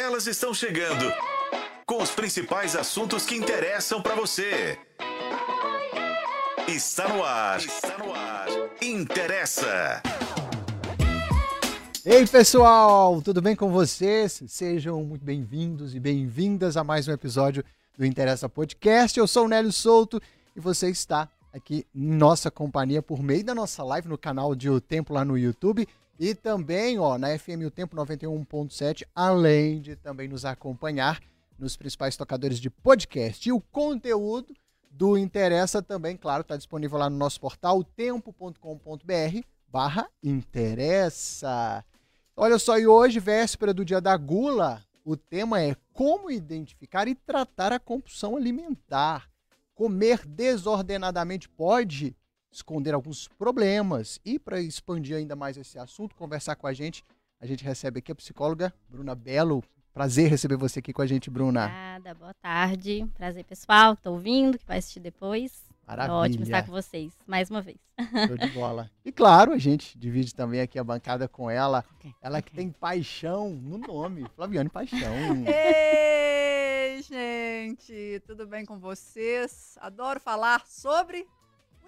Elas estão chegando com os principais assuntos que interessam para você. Está no ar. Está no ar. Interessa. Ei pessoal, tudo bem com vocês? Sejam muito bem-vindos e bem-vindas a mais um episódio do Interessa Podcast. Eu sou o Nélio Souto e você está aqui em nossa companhia por meio da nossa live no canal de O Tempo lá no YouTube e também ó, na FM O Tempo 91.7, além de também nos acompanhar nos principais tocadores de podcast. E o conteúdo do Interessa também, claro, está disponível lá no nosso portal tempo.com.br barra interessa. Olha só, e hoje, véspera do dia da gula, o tema é como identificar e tratar a compulsão alimentar. Comer desordenadamente pode esconder alguns problemas. E para expandir ainda mais esse assunto, conversar com a gente, a gente recebe aqui a psicóloga Bruna Belo. Prazer receber você aqui com a gente, Bruna. Obrigada, boa tarde. Prazer, pessoal. Tô ouvindo, que vai assistir depois. Maravilha. É ótimo estar com vocês, mais uma vez. Show de bola. E claro, a gente divide também aqui a bancada com ela. Ok, Ela que ok. tem paixão no nome, Flaviane Paixão. Ei, gente, tudo bem com vocês? Adoro falar sobre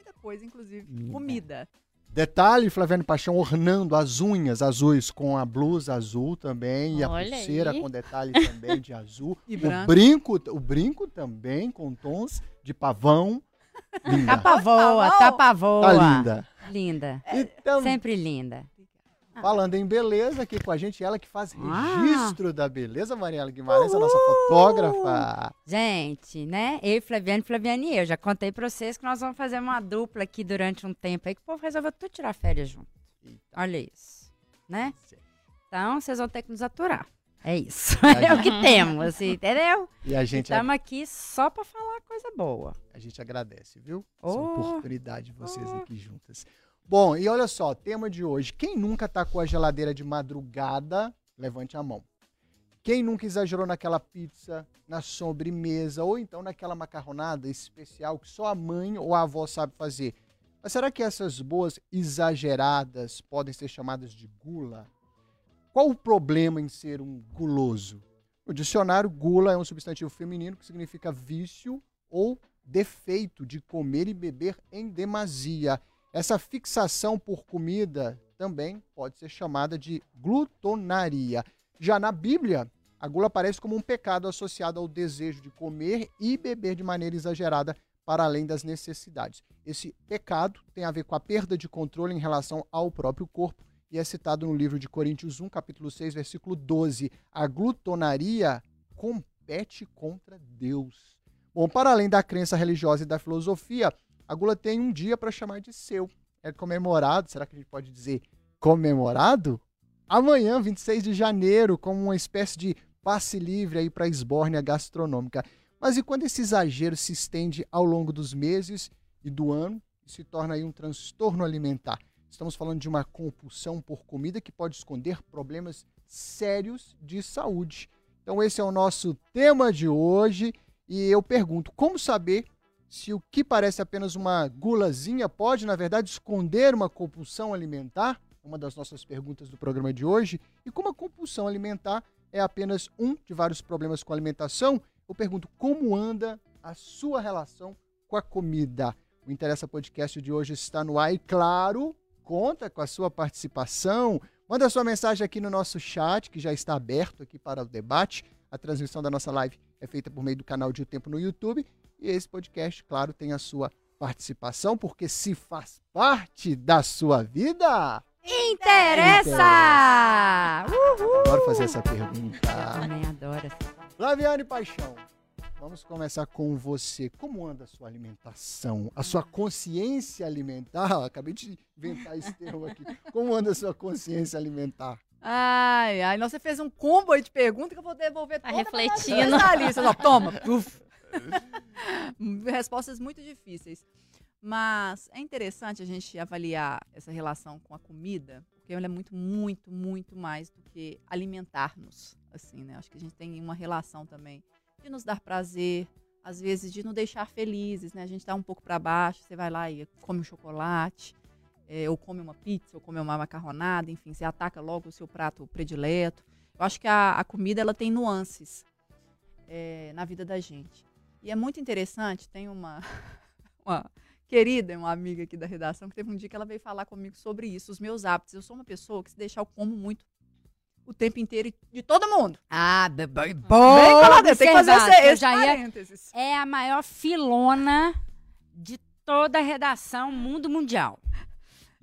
muita coisa, inclusive Hum, comida. Detalhe, Flaviane Paixão ornando as unhas azuis com a blusa azul também e a pulseira aí. com detalhe também de azul. E o branco. brinco, o brinco também com tons de pavão. Linda. Tapa voa, bom? tapa voa. Tá linda. Linda. E tam- Sempre linda. Falando em beleza aqui com a gente, ela que faz Ah. registro da beleza, Mariela Guimarães, a nossa fotógrafa. Gente, né? Eu, Flaviane, Flaviane e eu. Já contei pra vocês que nós vamos fazer uma dupla aqui durante um tempo aí que o povo resolveu tudo tirar férias junto. Olha isso. Né? Então, vocês vão ter que nos aturar. É isso. A É o que temos, assim, entendeu? E a gente, Estamos aqui só pra falar coisa boa. a gente agradece, viu? Essa Oh. oportunidade de vocês aqui juntas. Bom, e olha só, tema de hoje. Quem nunca tacou a geladeira de madrugada, levante a mão. Quem nunca exagerou naquela pizza, na sobremesa, ou então naquela macarronada especial que só a mãe ou a avó sabe fazer? Mas será que essas boas exageradas podem ser chamadas de gula? Qual o problema em ser um guloso? No dicionário, gula é um substantivo feminino que significa vício ou defeito de comer e beber em demasia. Essa fixação por comida também pode ser chamada de glutonaria. Já na Bíblia, a gula aparece como um pecado associado ao desejo de comer e beber de maneira exagerada para além das necessidades. Esse pecado tem a ver com a perda de controle em relação ao próprio corpo e é citado no livro de Coríntios 1, capítulo 6, versículo 12. A glutonaria compete contra Deus. Bom, para além da crença religiosa e da filosofia, a gula tem um dia para chamar de seu. É comemorado, será que a gente pode dizer comemorado? Amanhã, 26 de janeiro, como uma espécie de passe livre aí para a esbórnia gastronômica. Mas e quando esse exagero se estende ao longo dos meses e do ano e se torna aí um transtorno alimentar? Estamos falando de uma compulsão por comida que pode esconder problemas sérios de saúde. Então esse é o nosso tema de hoje e eu pergunto, como saber se o que parece apenas uma gulazinha pode, na verdade, esconder uma compulsão alimentar? Uma das nossas perguntas do programa de hoje. E como a compulsão alimentar é apenas um de vários problemas com a alimentação, eu pergunto como anda a sua relação com a comida. O Interessa Podcast de hoje está no ar e, claro, conta com a sua participação. Manda sua mensagem aqui no nosso chat, que já está aberto aqui para o debate. A transmissão da nossa live é feita por meio do canal de O Tempo no YouTube. E esse podcast, claro, tem a sua participação, porque se faz parte da sua vida. Interessa! Uhul! Adoro fazer essa pergunta. Também adoro essa. Flaviane Paixão, vamos começar com você. Como anda a sua alimentação? A sua consciência alimentar? Acabei de inventar esse termo aqui. Como anda a sua consciência alimentar? Ai, ai, nossa, você fez um combo aí de perguntas que eu vou devolver Tá toda refletindo. lista. Ó, toma. Uf. Respostas muito difíceis. Mas é interessante a gente avaliar essa relação com a comida, porque ela é muito, muito, muito mais do que alimentar-nos. Assim, né? Acho que a gente tem uma relação também de nos dar prazer, às vezes de nos deixar felizes, né? A gente tá um pouco para baixo, você vai lá e come um chocolate, é, ou come uma pizza, ou come uma macarronada, enfim, você ataca logo o seu prato predileto. Eu acho que a, a comida ela tem nuances é, na vida da gente. E é muito interessante, tem uma, uma querida, uma amiga aqui da redação, que teve um dia que ela veio falar comigo sobre isso, os meus hábitos. Eu sou uma pessoa que se deixar eu como muito o tempo inteiro de todo mundo. Ah, be- be- Bem bom. colado, tem que fazer esse, esse já ia parênteses. é a maior filona de toda a redação mundo mundial.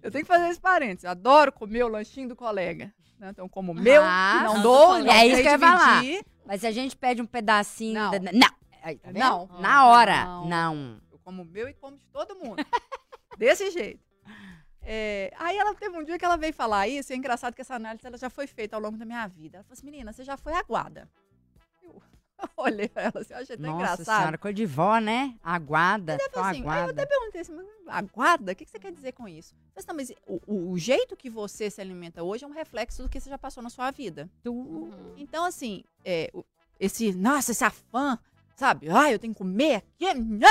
Eu tenho que fazer esse parênteses. Adoro comer o lanchinho do colega. né? Então, como o meu, Ah, não não dou, do não É isso que eu ia falar. Mas se a gente pede um pedacinho. Não. da- Não. Aí, tá vendo? Não. Na hora. Não. Não. Eu como o meu e como de todo mundo. Desse jeito. É, aí ela teve um dia que ela veio falar isso, e é engraçado que essa análise ela já foi feita ao longo da minha vida. Ela falou assim, menina, você já foi aguada. Eu olhei pra ela assim, eu achei tão Nossa engraçado. senhora, coisa de vó, né? Aguada. Ela falou assim, aí eu aguada. até perguntei assim, mas aguada? O que que você quer dizer com isso? Eu falei assim, não, mas o, o- jeito que você se alimenta hoje é um reflexo do que você já passou na sua vida. Uhum. Então, assim, é, esse, nossa, esse afã, sabe? Ah, eu tenho que comer aqui. né?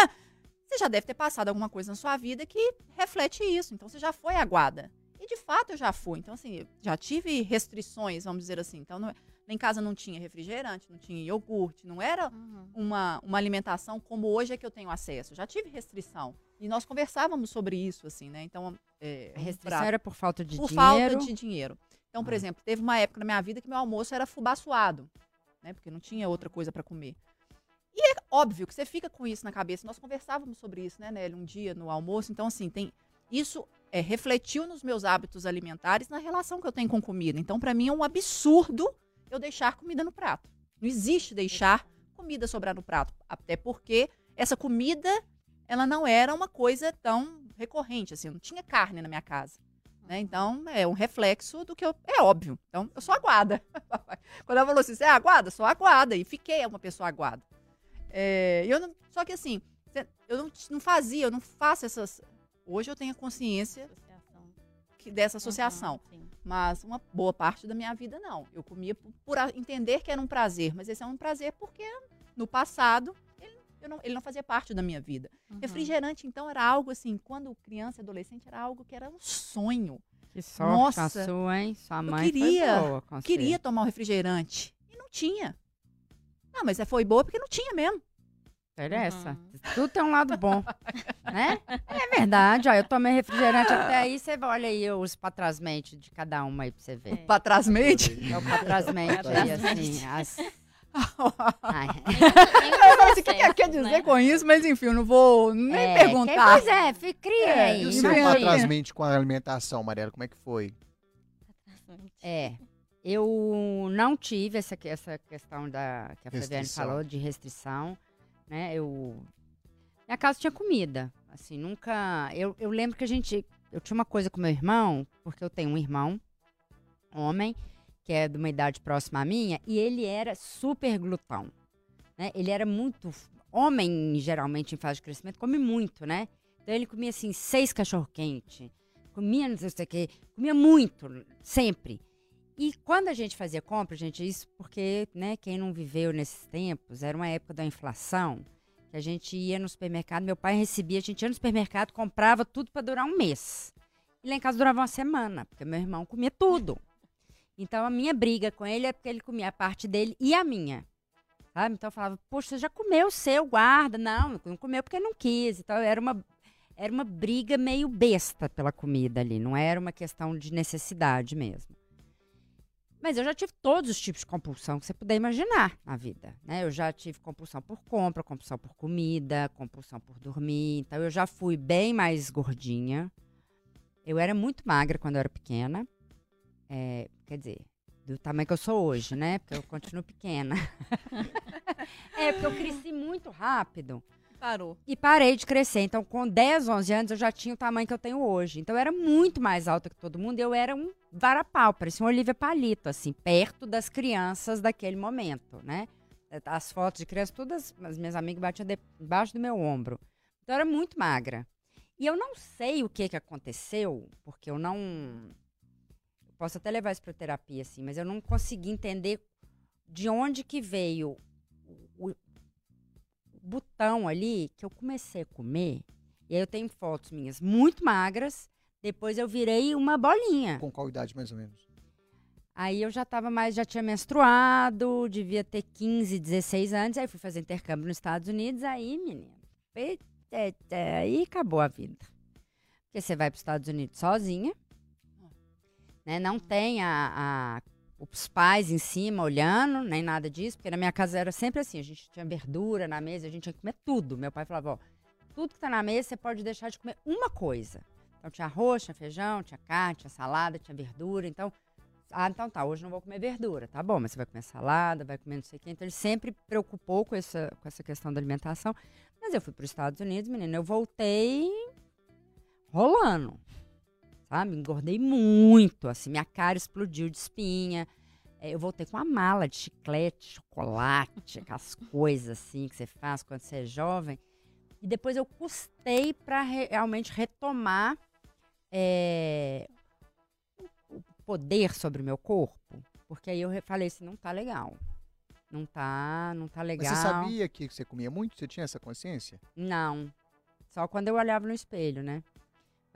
Você já deve ter passado alguma coisa na sua vida que reflete isso. Então, você já foi aguada. E, de fato, eu já fui. Então, assim, já tive restrições, vamos dizer assim. Então, não- lá em casa não tinha refrigerante, não tinha iogurte, não era Uhum. uma, uma alimentação como hoje é que eu tenho acesso. Já tive restrição. E nós conversávamos sobre isso, assim, né? Então, é, restrição prato- era por falta de por dinheiro. falta de dinheiro. Então, por Ah. exemplo, teve uma época na minha vida que meu almoço era fubá suado, né? Porque não tinha outra coisa para comer. E é óbvio que você fica com isso na cabeça. Nós conversávamos sobre isso, né, Nelly, um dia no almoço. Então, assim, tem isso é, refletiu nos meus hábitos alimentares na relação que eu tenho com comida. Então, para mim é um absurdo eu deixar comida no prato. Não existe deixar comida sobrar no prato, até porque essa comida ela não era uma coisa tão recorrente assim, não tinha carne na minha casa. Né? Então, é um reflexo do que eu. É óbvio. Então, eu sou aguada. Quando ela falou assim, você é aguada? Sou aguada. E fiquei uma pessoa aguada. É, eu não, só que assim, eu não, não fazia, eu não faço essas. Hoje eu tenho a consciência Associação. que, dessa associação. Uhum. Mas uma boa parte da minha vida, não. Eu comia por, por a- entender que era um prazer. Mas esse é um prazer porque no passado ele, eu não, ele não fazia parte da minha vida. Uhum. Refrigerante, então, era algo assim, quando criança e adolescente, era algo que era um sonho. Que sorte Nossa, a sua, hein? Sua mãe queria- foi boa com você. Queria tomar um refrigerante. E não tinha. Não, mas é, foi boa porque não tinha mesmo. Interessa. Uhum. Tudo tem um lado bom, né? É verdade. Ó, eu tomei refrigerante até aí. Você olha aí os patrasmente de cada uma aí pra você ver. Pra trás mente. É o patrasmente aí, assim. As... Ai. Eu falei assim, o que que quer dizer com isso? Mas enfim, eu não vou nem É, perguntar. Pois é, cria É, aí. E o seu mesmo. imagina. pra trás mente com a alimentação, Mariela, como é que foi? É. Eu não tive essa, essa questão da que a Restrição. falou de restrição, né? Eu minha casa tinha comida, assim, nunca. Eu, eu lembro que a gente, eu tinha uma coisa com meu irmão, porque eu tenho um irmão, homem, que é de uma idade próxima à minha, e ele era super glutão, né? Ele era muito homem, geralmente em fase de crescimento, come muito, né? Então ele comia assim seis cachorro quente, comia não sei o que, comia muito, sempre. E quando a gente fazia compra, gente, isso porque, né, quem não viveu nesses tempos, era uma época da inflação, que a gente ia no supermercado, meu pai recebia, a gente ia no supermercado, comprava tudo para durar um mês. E lá em casa durava uma semana, porque meu irmão comia tudo. Então a minha briga com ele é porque ele comia a parte dele e a minha. Sabe? Então eu falava, poxa, você já comeu o seu, guarda. Não, não comeu porque não quis. Então era uma, era uma briga meio besta pela comida ali, não era uma questão de necessidade mesmo. Mas eu já tive todos os tipos de compulsão que você puder imaginar na vida, né? Eu já tive compulsão por compra, compulsão por comida, compulsão por dormir. Então eu já fui bem mais gordinha. Eu era muito magra quando eu era pequena. É, quer dizer, do tamanho que eu sou hoje, né? Porque eu continuo pequena. é, porque eu cresci muito rápido. Parou. E parei de crescer. Então, com 10, 11 anos, eu já tinha o tamanho que eu tenho hoje. Então, eu era muito mais alta que todo mundo. Eu era um varapau, parecia um Olivia Palito, assim, perto das crianças daquele momento, né? As fotos de criança, todas as minhas amigas batiam de- debaixo do meu ombro. Então, eu era muito magra. E eu não sei o que, que aconteceu, porque eu não. posso até levar isso para terapia, assim, mas eu não consegui entender de onde que veio botão ali que eu comecei a comer. E aí eu tenho fotos minhas muito magras. Depois eu virei uma bolinha. Com qual idade, mais ou menos? Aí eu já tava mais, já tinha menstruado, devia ter 15, 16 anos, aí fui fazer intercâmbio nos Estados Unidos, aí, menino, eita, eita, aí acabou a vida. Porque você vai para os Estados Unidos sozinha, né? Não tem a, a- os pais em cima olhando, nem nada disso, porque na minha casa era sempre assim, a gente tinha verdura na mesa, a gente tinha que comer tudo. Meu pai falava, ó, tudo que tá na mesa você pode deixar de comer uma coisa. Então tinha arroz, tinha feijão, tinha carne, tinha salada, tinha verdura, então... Ah, então tá, hoje não vou comer verdura, tá bom, mas você vai comer salada, vai comer não sei o quê. Então ele sempre preocupou com essa, com essa questão da alimentação. Mas eu fui para os Estados Unidos, menina, eu voltei rolando, sabe? Engordei muito, assim, minha cara explodiu de espinha. É, eu voltei com uma mala de chiclete, chocolate, aquelas coisas assim que você faz quando você é jovem. E depois eu custei para realmente retomar é, o poder sobre o meu corpo. Porque aí eu re- falei assim, não tá legal. Não tá, não tá Mas legal. você sabia que você comia muito? Você tinha essa consciência? Não. Só quando eu olhava no espelho, né?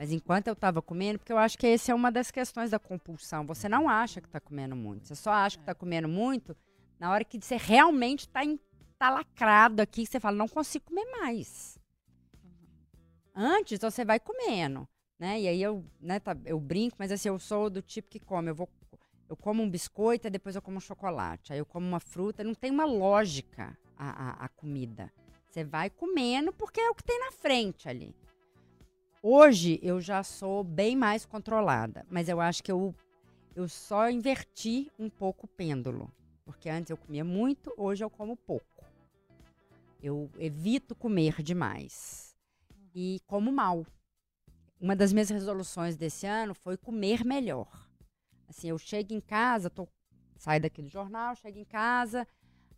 Mas enquanto eu tava comendo, porque eu acho que essa é uma das questões da compulsão. Você não acha que tá comendo muito. Você só acha que tá comendo muito na hora que você realmente tá, em, tá lacrado aqui, você fala, não consigo comer mais. Antes você vai comendo, né? E aí eu, né, tá- eu brinco, mas assim, eu sou do tipo que come. Eu vou eu como um biscoito e depois eu como um chocolate. Aí eu como uma fruta. Não tem uma lógica a, a, a comida. Você vai comendo porque é o que tem na frente ali. Hoje eu já sou bem mais controlada, mas eu acho que eu, eu só inverti um pouco o pêndulo. Porque antes eu comia muito, hoje eu como pouco. Eu evito comer demais. E como mal. Uma das minhas resoluções desse ano foi comer melhor. Assim, eu chego em casa, tô, saio daqui do jornal, chego em casa,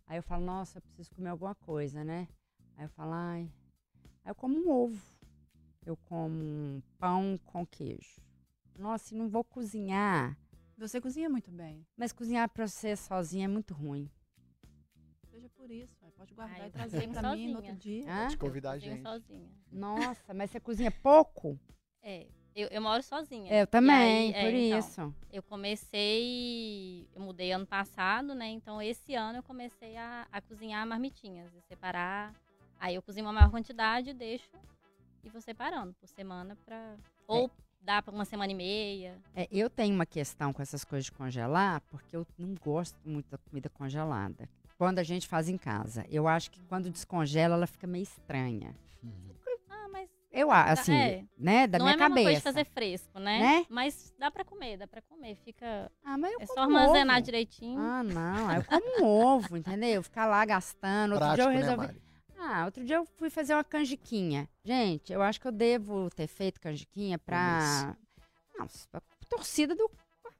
aí eu falo, nossa, eu preciso comer alguma coisa, né? Aí eu falo, ai. Aí eu como um ovo. Eu como um pão com queijo. Nossa, e não vou cozinhar. Você cozinha muito bem. Mas cozinhar pra você sozinha é muito ruim. Seja por isso. Pode guardar Ah, e eu trazer pra mim no outro sozinha. dia. Hã? Te convidar a gente. sozinha. Nossa, mas você cozinha pouco? É, eu, eu moro sozinha. Eu E também, aí, é, por então, isso. Eu comecei, eu mudei ano passado, né? Então esse ano eu comecei a, a cozinhar marmitinhas, a separar. Aí eu cozinho uma maior quantidade, deixo e vou separando por semana pra. Ou dá pra uma semana e meia. É, eu tenho uma questão com essas coisas de congelar, porque eu não gosto muito da comida congelada. Quando a gente faz em casa, eu acho que quando descongela, ela fica meio estranha. Ah, mas Eu acho, assim, é. né, da não minha é a mesma cabeça. coisa de fazer fresco, né? Né? Mas dá pra comer, dá pra comer. Fica. Ah, mas eu É só como armazenar ovo. direitinho. Ah, não, aí eu como um ovo, entendeu? Ficar lá gastando. Outro Prático, dia eu né, resolvi. Mari? Ah, outro dia eu fui fazer uma canjiquinha. Gente, eu acho que eu devo ter feito canjiquinha pra. Não, pra torcida do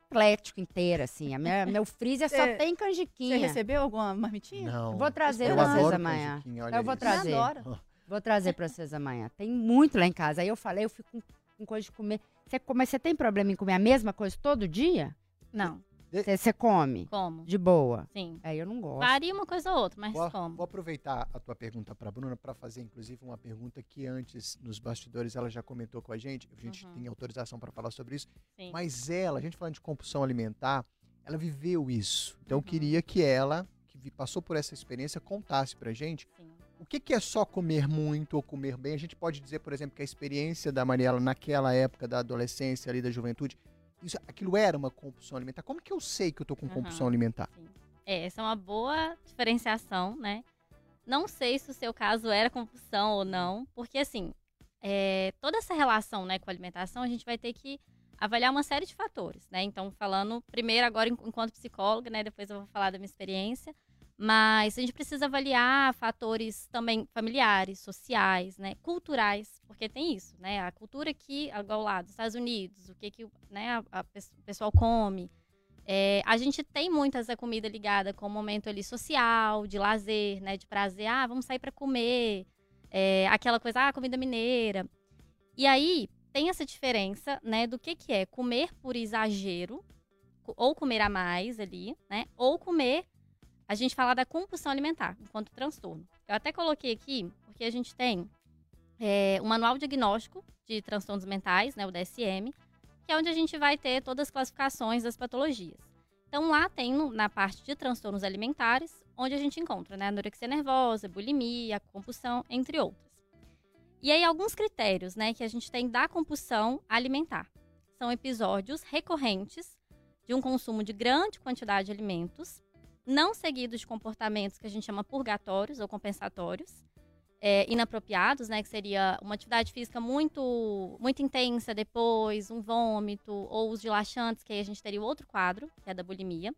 Atlético inteira, assim. A minha, meu freezer só tem Você canjiquinha. recebeu alguma marmitinha? Não. Vou trazer Eu pra vocês amanhã. Eu vou isso. trazer. Eu adoro. Vou trazer pra vocês amanhã. Tem muito lá em casa. Aí eu falei, eu fico com, com coisa de comer. Você, mas você tem problema em comer a mesma coisa todo dia? Não, Você, come? como. De boa? Sim. Aí eu não gosto. Varia uma coisa ou outra, mas Vou, como. vou aproveitar a tua pergunta para Bruna para fazer, inclusive, uma pergunta que antes, nos bastidores, ela já comentou com a gente. A gente Uhum. tem autorização para falar sobre isso. Sim. Mas ela, a gente falando de compulsão alimentar, ela viveu isso. Então, eu Uhum. queria que ela, que passou por essa experiência, contasse pra gente Sim. o que, que é só comer muito ou comer bem. A gente pode dizer, por exemplo, que a experiência da Mariela naquela época da adolescência ali, da juventude, isso, aquilo era uma compulsão alimentar. Como que eu sei que eu tô com Aham. compulsão alimentar? É, essa é uma boa diferenciação, né? Não sei se o seu caso era compulsão ou não, porque assim, é, toda essa relação né, com a alimentação, a gente vai ter que avaliar uma série de fatores, né? Então, falando primeiro agora en- enquanto psicóloga, né? Depois eu vou falar da minha experiência. Mas a gente precisa avaliar fatores também familiares, sociais, né, culturais, porque tem isso, né? A cultura aqui, igual lá dos Estados Unidos, o que, que né, a, a o pessoal come. É, a gente tem muito essa comida ligada com o momento ali social, de lazer, né? De prazer, ah, vamos sair para comer. É, aquela coisa, ah, comida mineira. E aí tem essa diferença, né, do que, que é comer por exagero, ou comer a mais ali, né? Ou comer a gente fala da compulsão alimentar enquanto transtorno. Eu até coloquei aqui, porque a gente tem é, o Manual Diagnóstico de Transtornos Mentais, né, o DSM, que é onde a gente vai ter todas as classificações das patologias. Então, lá tem na parte de transtornos alimentares, onde a gente encontra né, anorexia nervosa, bulimia, compulsão, entre outras. E aí alguns critérios né, que a gente tem da compulsão alimentar. São episódios recorrentes de um consumo de grande quantidade de alimentos, não seguidos de comportamentos que a gente chama purgatórios ou compensatórios, é, inapropriados, né, que seria uma atividade física muito, muito intensa depois, um vômito, ou os de laxantes, que aí a gente teria o outro quadro, que é da bulimia.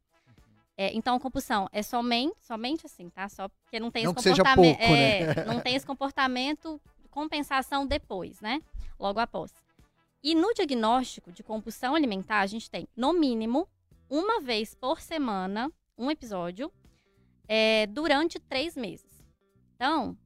É, então, a compulsão é somente, somente assim, tá? Só porque não tem Não esse comportamento. pouco, né? é, não tem esse comportamento de compensação depois, né? Logo após. E no diagnóstico de compulsão alimentar, a gente tem, no mínimo, uma vez por semana, um episódio, é, durante três meses. Então,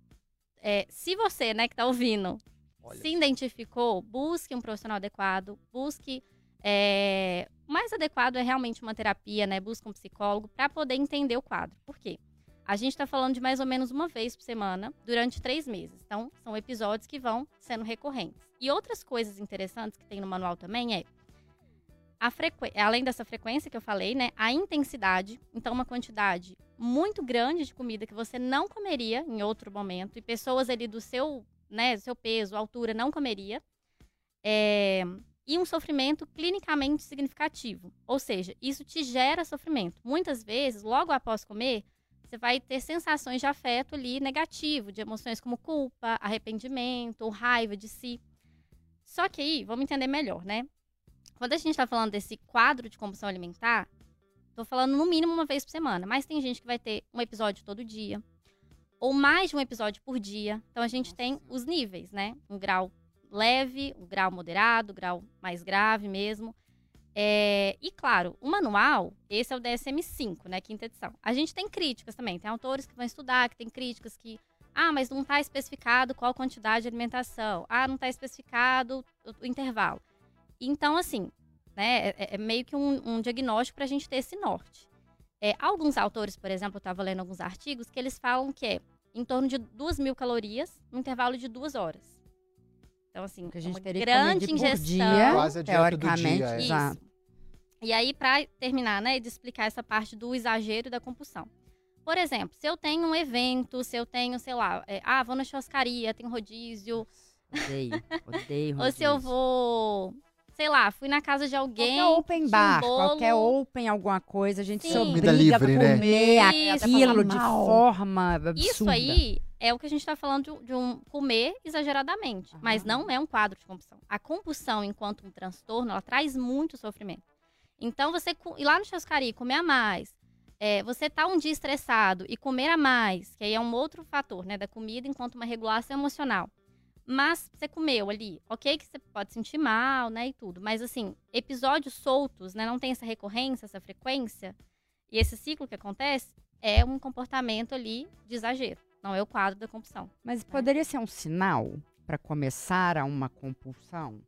é, se você, né, que tá ouvindo, Olha se identificou, busque um profissional adequado, busque. é, o mais adequado é realmente uma terapia, né? Busque um psicólogo para poder entender o quadro. Por quê? A gente está falando de mais ou menos uma vez por semana durante três meses. Então, são episódios que vão sendo recorrentes. E outras coisas interessantes que tem no manual também é. Além dessa frequência que eu falei, né? A intensidade. Então, uma quantidade muito grande de comida que você não comeria em outro momento. E pessoas ali do seu, né, seu peso, altura, não comeria. É, E um sofrimento clinicamente significativo. Ou seja, isso te gera sofrimento. Muitas vezes, logo após comer, você vai ter sensações de afeto ali negativo, de emoções como culpa, arrependimento ou raiva de si. Só que aí, vamos entender melhor, né? Quando a gente está falando desse quadro de compulsão alimentar, tô falando no mínimo uma vez por semana, mas tem gente que vai ter um episódio todo dia, ou mais de um episódio por dia. Então a gente Nossa tem os níveis, né? Um grau leve, um grau moderado, um grau mais grave mesmo. É, e claro, o manual, esse é o DSM-5, né? Quinta edição. A gente tem críticas também. Tem autores que vão estudar, que tem críticas que. Ah, mas não está especificado qual quantidade de alimentação. Ah, não está especificado o, o intervalo. Então, assim, né? É, é meio que um, um diagnóstico para a gente ter esse norte. É, alguns autores, por exemplo, eu estava lendo alguns artigos que eles falam que é em torno de 2 mil calorias no intervalo de duas horas. Então, assim, Que a é gente uma teria que grande por ingestão. dia, Quase a dieta do teoricamente. dia, é. Exato. E aí, para terminar, né, de explicar essa parte do exagero e da compulsão. Por exemplo, se eu tenho um evento, se eu tenho, sei lá, é, ah, vou na churrascaria, tem rodízio, Odeio, odeio. ou se eu rodízio. vou, sei lá, fui na casa de alguém. Qualquer open um bar, bolo. qualquer open alguma coisa, a gente se Sim. obriga Comida livre, a né? comer Isso. aquilo de forma absurda. Isso aí é o que a gente está falando de, de um comer exageradamente, mas não é um quadro de compulsão. A compulsão, enquanto um transtorno, ela traz muito sofrimento. Então, você ir lá no churrascaria e comer a mais, é, você tá um dia estressado e comer a mais, que aí é um outro fator, né, da comida enquanto uma regulação emocional. Mas você comeu ali, ok que você pode sentir mal, né, e tudo. Mas, assim, episódios soltos, né, não tem essa recorrência, essa frequência, e esse ciclo que acontece, é um comportamento ali de exagero. Não é o quadro da compulsão. Mas poderia ser um sinal para começar a uma compulsão,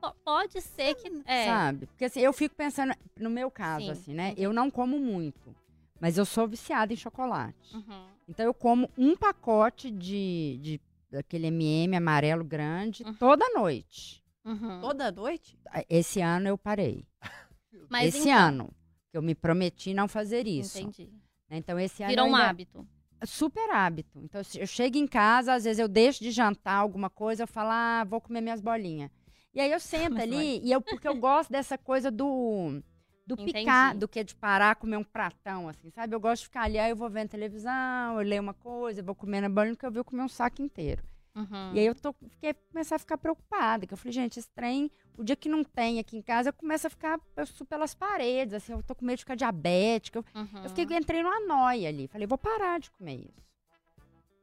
Po- Pode ser que. É. sabe? Porque assim, eu fico pensando, no meu caso, Sim, assim, né? Eu não como muito, mas eu sou viciada em chocolate. Uhum. Então eu como um pacote de, de daquele M&M amarelo grande Uhum. toda noite. Uhum. Toda noite? Esse ano eu parei. Mas esse então, ano que eu me prometi não fazer isso. Entendi. né? Então esse ano Virou um ainda- hábito. super hábito. Então, se eu chego em casa, às vezes eu deixo de jantar alguma coisa, eu falo, ah, vou comer minhas bolinhas. E aí eu sento ali, e eu, porque eu gosto dessa coisa do, do Entendi. picar, do que de parar, comer um pratão, assim, sabe? Eu gosto de ficar ali, aí eu vou vendo televisão, eu leio uma coisa, eu vou comer na bolinha, porque eu vi eu comer um saco inteiro. Uhum. E aí eu tô, fiquei, começar a ficar preocupada, que eu falei, gente, esse trem, o dia que não tem aqui em casa, eu começo a ficar, eu subo pelas paredes, assim, eu tô com medo de ficar diabética, eu Uhum. eu fiquei, entrei numa noia ali. Falei, vou parar de comer isso.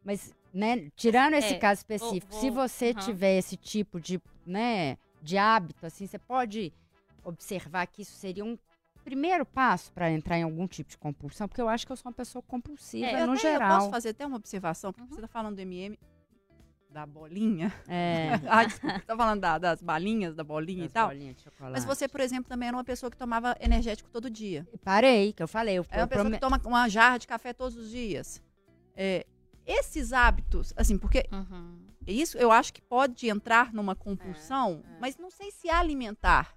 Mas, né, tirando esse É, caso específico, vou- se você aham. tiver esse tipo de, né, de hábito, assim, você pode observar que isso seria um primeiro passo para entrar em algum tipo de compulsão, porque eu acho que eu sou uma pessoa compulsiva É, eu, no até- eu geral. posso fazer até uma observação, porque Uhum. você tá falando do MM da bolinha. É, ah, desculpa, tá falando da- das balinhas, da bolinha e das tal. bolinhas de chocolate. Mas você, por exemplo, também era uma pessoa que tomava energético todo dia. Parei, que eu falei. Eu, É uma eu pessoa prome- que toma uma jarra de café todos os dias. É, esses hábitos, assim, porque Uhum. isso eu acho que pode entrar numa compulsão, é. mas não sei se alimentar.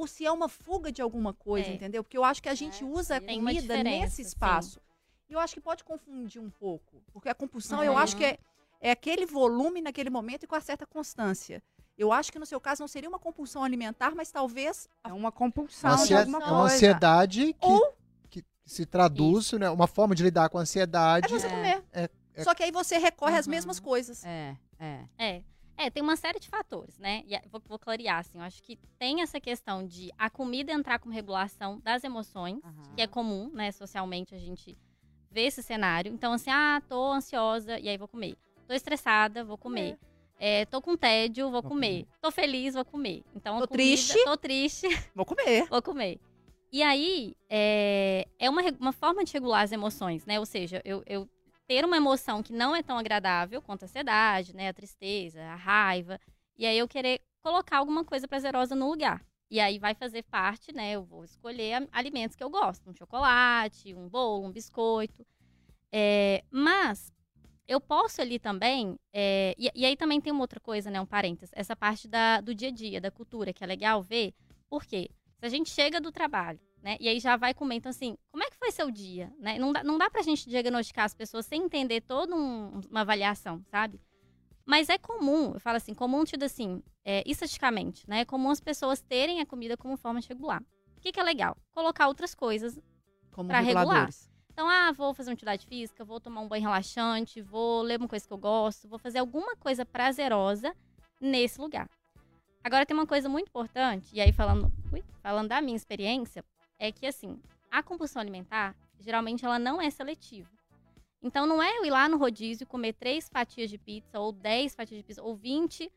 Ou se é uma fuga de alguma coisa, É. entendeu? Porque eu acho que a gente É, usa a comida nesse sim. espaço. E eu acho que pode confundir um pouco. Porque a compulsão, eu acho Uhum. que é, é aquele volume naquele momento e com uma certa constância. Eu acho que no seu caso não seria uma compulsão alimentar, mas talvez É uma compulsão Uma de alguma é coisa. uma ansiedade que, Ou- que se traduz, né? Uma forma de lidar com a é ansiedade. você É. comer. É- é- Só que aí você recorre às Uhum. mesmas coisas. É, é. É. É, tem uma série de fatores, né? E vou, vou clarear, assim. Eu acho que tem essa questão de a comida entrar como regulação das emoções, Aham. que é comum, né? Socialmente a gente vê esse cenário. Então, assim, ah, tô ansiosa, e aí vou comer. Tô estressada, vou comer. É, tô com tédio, vou, Vou comer. Tô feliz, vou comer. Então, Tô comida- triste. Tô triste, Vou comer. vou comer. E aí, é, é uma, uma forma de regular as emoções, né? Ou seja, eu, eu ter uma emoção que não é tão agradável quanto a ansiedade, né? A tristeza, a raiva. E aí eu querer colocar alguma coisa prazerosa no lugar. E aí vai fazer parte, né? Eu vou escolher alimentos que eu gosto. Um chocolate, um bolo, um biscoito. É, mas eu posso ali também. é, e, e aí também tem uma outra coisa, né? Um parênteses. Essa parte da, do dia a dia, da cultura, que é legal ver. Por quê? Se a gente chega do trabalho, né? E aí já vai comer, então assim, como é que foi seu dia? Né? Não, dá, não dá pra gente diagnosticar as pessoas sem entender toda um- uma avaliação, sabe? Mas é comum, eu falo assim, comum tido assim, é, estatisticamente, né? É comum as pessoas terem a comida como forma de regular. O que, que é legal? Colocar outras coisas Pra regular. então, ah, vou fazer uma atividade física, vou tomar um banho relaxante, vou ler uma coisa que eu gosto, vou fazer alguma coisa prazerosa nesse lugar. Agora tem uma coisa muito importante, e aí falando, ui, falando da minha experiência, é que assim, a compulsão alimentar, geralmente ela não é seletiva. Então não é eu ir lá no rodízio comer três fatias de pizza, ou 10 fatias de pizza, ou 20.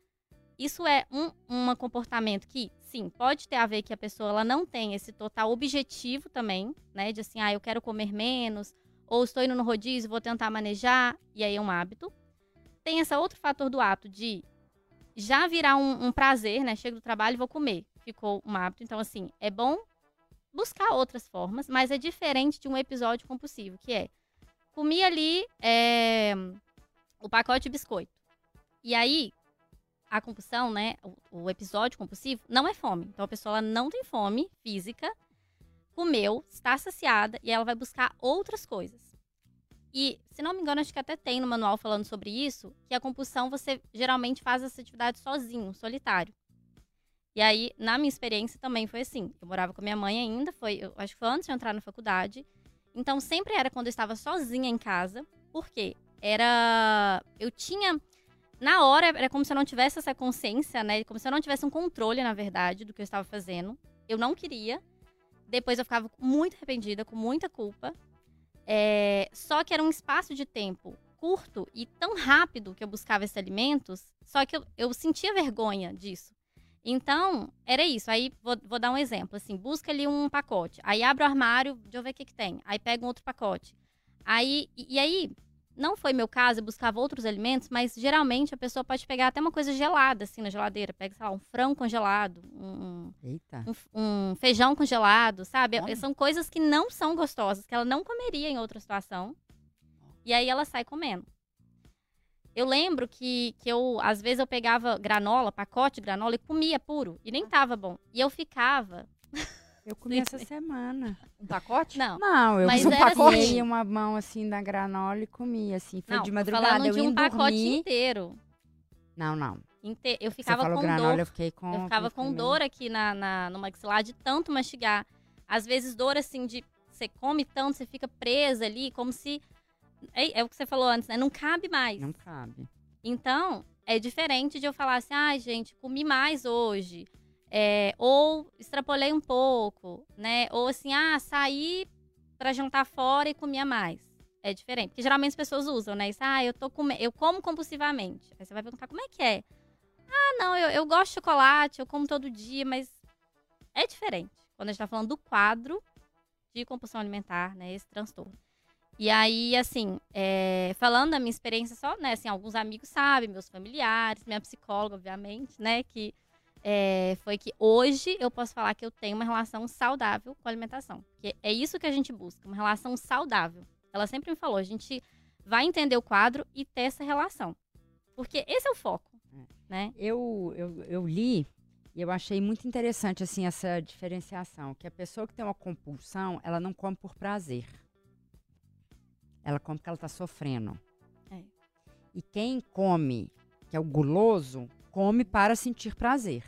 Isso é um, um comportamento que, sim, pode ter a ver que a pessoa ela não tem esse total objetivo também, né? De assim, ah, eu quero comer menos, ou estou indo no rodízio, vou tentar manejar, e aí é um hábito. Tem esse outro fator do hábito de já virar um, um prazer, né? Chego do trabalho e vou comer. Ficou um hábito. Então, assim, é bom buscar outras formas, mas é diferente de um episódio compulsivo, que é comi ali é, o pacote de biscoito. E aí, a compulsão, né? O, o episódio compulsivo não é fome. Então a pessoa não tem fome física, comeu, está saciada e ela vai buscar outras coisas. E, se não me engano, acho que até tem no manual falando sobre isso, que a compulsão você geralmente faz essa atividade sozinho, solitário. E aí, na minha experiência também foi assim. Eu morava com minha mãe ainda, foi, eu acho que foi antes de entrar na faculdade. Então sempre era quando eu estava sozinha em casa, porque era eu tinha na hora era como se eu não tivesse essa consciência, né? Como se eu não tivesse um controle, na verdade, do que eu estava fazendo. Eu não queria. Depois eu ficava muito arrependida, com muita culpa. É, só que era um espaço de tempo curto e tão rápido que eu buscava esses alimentos, só que eu, eu sentia vergonha disso. Então, era isso. Aí, vou, vou dar um exemplo. Assim, busca ali um pacote. Aí, abre o armário, deixa eu ver o que, que tem. Aí, pega um outro pacote. Aí, e, e aí, não foi meu caso, eu buscava outros alimentos, mas geralmente a pessoa pode pegar até uma coisa gelada, assim, na geladeira. Pega, sei lá, um frango congelado, um, um, um feijão congelado, sabe? Olha. São coisas que não são gostosas, que ela não comeria em outra situação. E aí ela sai comendo. Eu lembro que, que eu, às vezes, eu pegava granola, pacote de granola e comia puro. E nem tava bom. E eu ficava. Eu comi essa semana. Um pacote? Não. Não, eu Mas um era pacote assim. uma mão assim da granola e comi, assim. Foi não, de madrugada, falando eu de ia um pacote dormir. inteiro. Não, não. Inte- Eu Você ficava falou com granola, dor. eu fiquei com... Eu ficava com dor aqui na, na, no maxilar de tanto mastigar. Às vezes, dor assim de. Você come tanto, você fica presa ali, como se. É, é o que você falou antes, né? Não cabe mais. Não cabe. Então, é diferente de eu falar assim, ai, gente, comi mais hoje. É, ou extrapolei um pouco, né? Ou assim, ah, saí pra jantar fora e comia mais. É diferente. Porque geralmente as pessoas usam, né? Isso, ah, eu, tô come... eu como compulsivamente. Aí você vai perguntar como é que é. Ah, não, eu, eu gosto de chocolate, eu como todo dia, mas é diferente. Quando a gente tá falando do quadro de compulsão alimentar, né? Esse transtorno. E aí, assim, é, falando da minha experiência só, né? Assim, alguns amigos sabem, meus familiares, minha psicóloga, obviamente, né? Que é, foi que hoje eu posso falar que eu tenho uma relação saudável com a alimentação. Que é isso que a gente busca, uma relação saudável. Ela sempre me falou, a gente vai entender o quadro e ter essa relação. Porque esse é o foco, né? Eu, eu, eu li E eu achei muito interessante assim essa diferenciação, que a pessoa que tem uma compulsão, ela não come por prazer. Ela come porque ela está sofrendo. É. E quem come, que é o guloso, come para sentir prazer.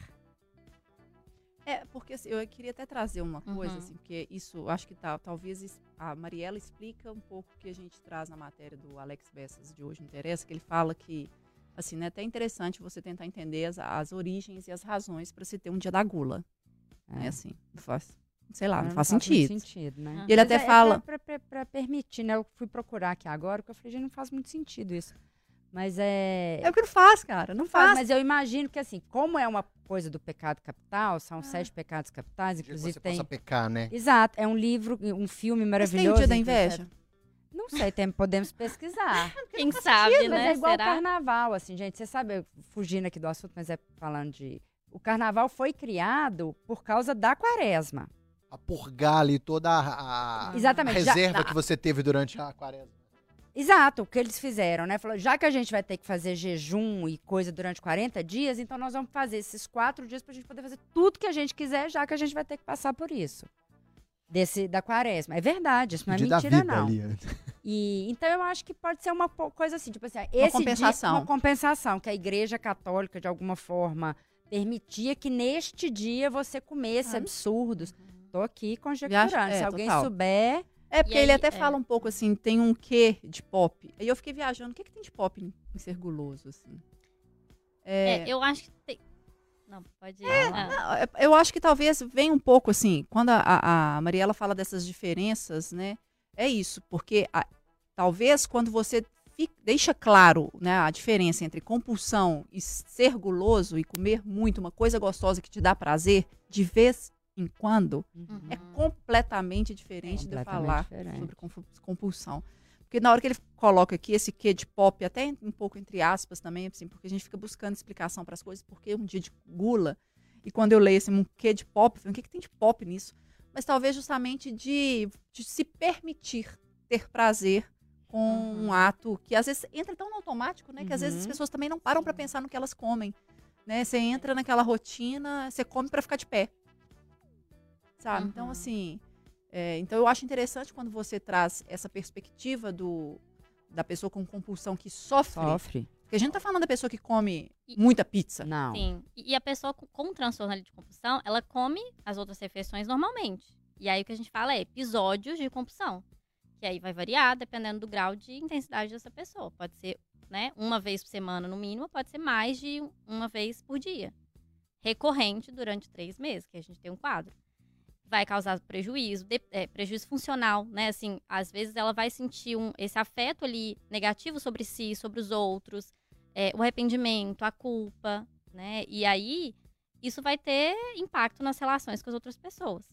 É, porque assim, eu queria até trazer uma coisa, Uhum. assim, porque isso, acho que tá, talvez a Mariela explica um pouco o que a gente traz na matéria do Alex Bessas de hoje, não interessa, que ele fala que, assim, né, até interessante você tentar entender as, as origens e as razões para se ter um dia da gula, É. né, assim, faz, sei lá, não, Não faz muito sentido. sentido, né? E ele Mas até é- é fala, pra- pra- pra permitir, né? Eu fui procurar aqui agora, porque eu falei, gente, não faz muito sentido isso. Mas é. é o que não faz, cara, não Faz, faz. mas eu imagino que, assim, como é uma coisa do pecado capital, são Ah. sete pecados capitais, inclusive você tem. possa pecar, né? Exato, é um livro, um filme Mas tem o maravilhoso. dia da inveja? Não sei, tem, podemos pesquisar. Quem sabe, Mas né? é igual o Será? carnaval, assim, gente. Você sabe, fugindo aqui do assunto, mas é falando de. O carnaval foi criado por causa da quaresma. A purgar ali toda a, a Exatamente. já- reserva que você teve durante a quaresma. Exato, o que eles fizeram, né? Falou, já que a gente vai ter que fazer jejum e coisa durante 40 dias, então nós vamos fazer esses quatro dias pra gente poder fazer tudo que a gente quiser, já que a gente vai ter que passar por isso. Desse, da quaresma. É verdade, isso não é Dia mentira, vida não. ali. né? E, então eu acho que pode ser uma coisa assim, tipo assim, esse dia- compensação. uma compensação, que a igreja católica, de alguma forma, permitia que neste dia você comesse Ah, absurdos. Tô aqui conjecturando. é, Se alguém total. souber. É, porque E ele aí, até é. fala um pouco assim, tem um quê de pop. Aí eu fiquei viajando, o que, que tem de pop em, em ser guloso, assim? É, É, eu acho que tem. Não, pode ir. Ah. Não, é- eu acho que talvez venha um pouco assim, quando a, a, Mariela fala dessas diferenças, né? É isso, porque a- talvez quando você fi- deixa claro né, a diferença entre compulsão e ser guloso e comer muito, uma coisa gostosa que te dá prazer, de vez em quando, Uhum. é completamente diferente de eu Completamente falar diferente. sobre compulsão. Porque na hora que ele coloca aqui esse quê de pop, até um pouco entre aspas também, assim, porque a gente fica buscando explicação para as coisas, porque um dia de gula, e quando eu leio assim, um quê de pop, eu falei, o que, que tem de pop nisso? Mas talvez justamente de, de se permitir ter prazer com Uhum. um ato que às vezes entra tão no automático, né? Que às vezes as Uhum. pessoas também não param para pensar no que elas comem. Né? Você entra naquela rotina, você come para ficar de pé. Sabe? Então, Uhum. assim. é, então eu acho interessante quando você traz essa perspectiva do, da pessoa com compulsão que sofre. Sofre. Porque a gente não tá falando da pessoa que come E- muita pizza. Não. Sim. E a pessoa com, com transtorno de compulsão, ela come as outras refeições normalmente. E aí o que a gente fala é episódios de compulsão. Que aí vai variar dependendo do grau de intensidade dessa pessoa. Pode ser, né, uma vez por semana no mínimo, pode ser mais de um- uma vez por dia. Recorrente durante três meses, que a gente tem um quadro. Vai causar prejuízo, de- é, prejuízo funcional, né? Assim, às vezes ela vai sentir um, esse afeto ali negativo sobre si, sobre os outros, é, o arrependimento, a culpa, né? E aí, isso vai ter impacto nas relações com as outras pessoas.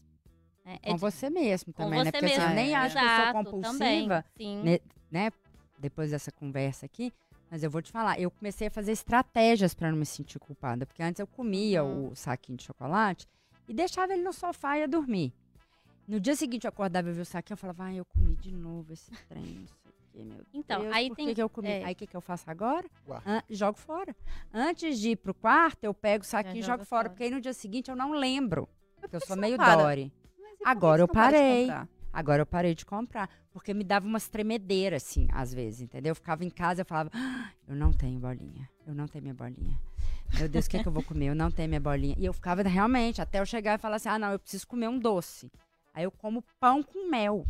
né? É Com de- você mesmo também, né? você Porque assim, mesmo. eu nem acho que eu sou compulsiva, também, sim. né? né? Depois dessa conversa aqui. Mas eu vou te falar, eu comecei a fazer estratégias para não me sentir culpada. Porque antes eu comia Uhum. o saquinho de chocolate e deixava ele no sofá e ia dormir. No dia seguinte eu acordava e via o saquinho, eu falava, ai, eu comi de novo esse trem, não sei o quê, meu Então, Deus, aí tem- que, que eu comi? é. Aí o que, que eu faço agora? An- jogo fora. Antes de ir pro quarto, eu pego o saquinho e jogo fora, fora. porque aí no dia seguinte eu não lembro. Porque eu que sou meio? Dory. Que Agora eu parei. Agora eu parei de comprar. Porque me dava umas tremedeiras, assim, às vezes, entendeu? Eu ficava em casa e falava, "Ah, eu não tenho bolinha. Eu não tenho minha bolinha. Meu Deus, o que, é que eu vou comer? Eu não tenho minha bolinha. E eu ficava realmente, até eu chegar e falar assim, ah, não, eu preciso comer um doce. Aí eu como pão com mel.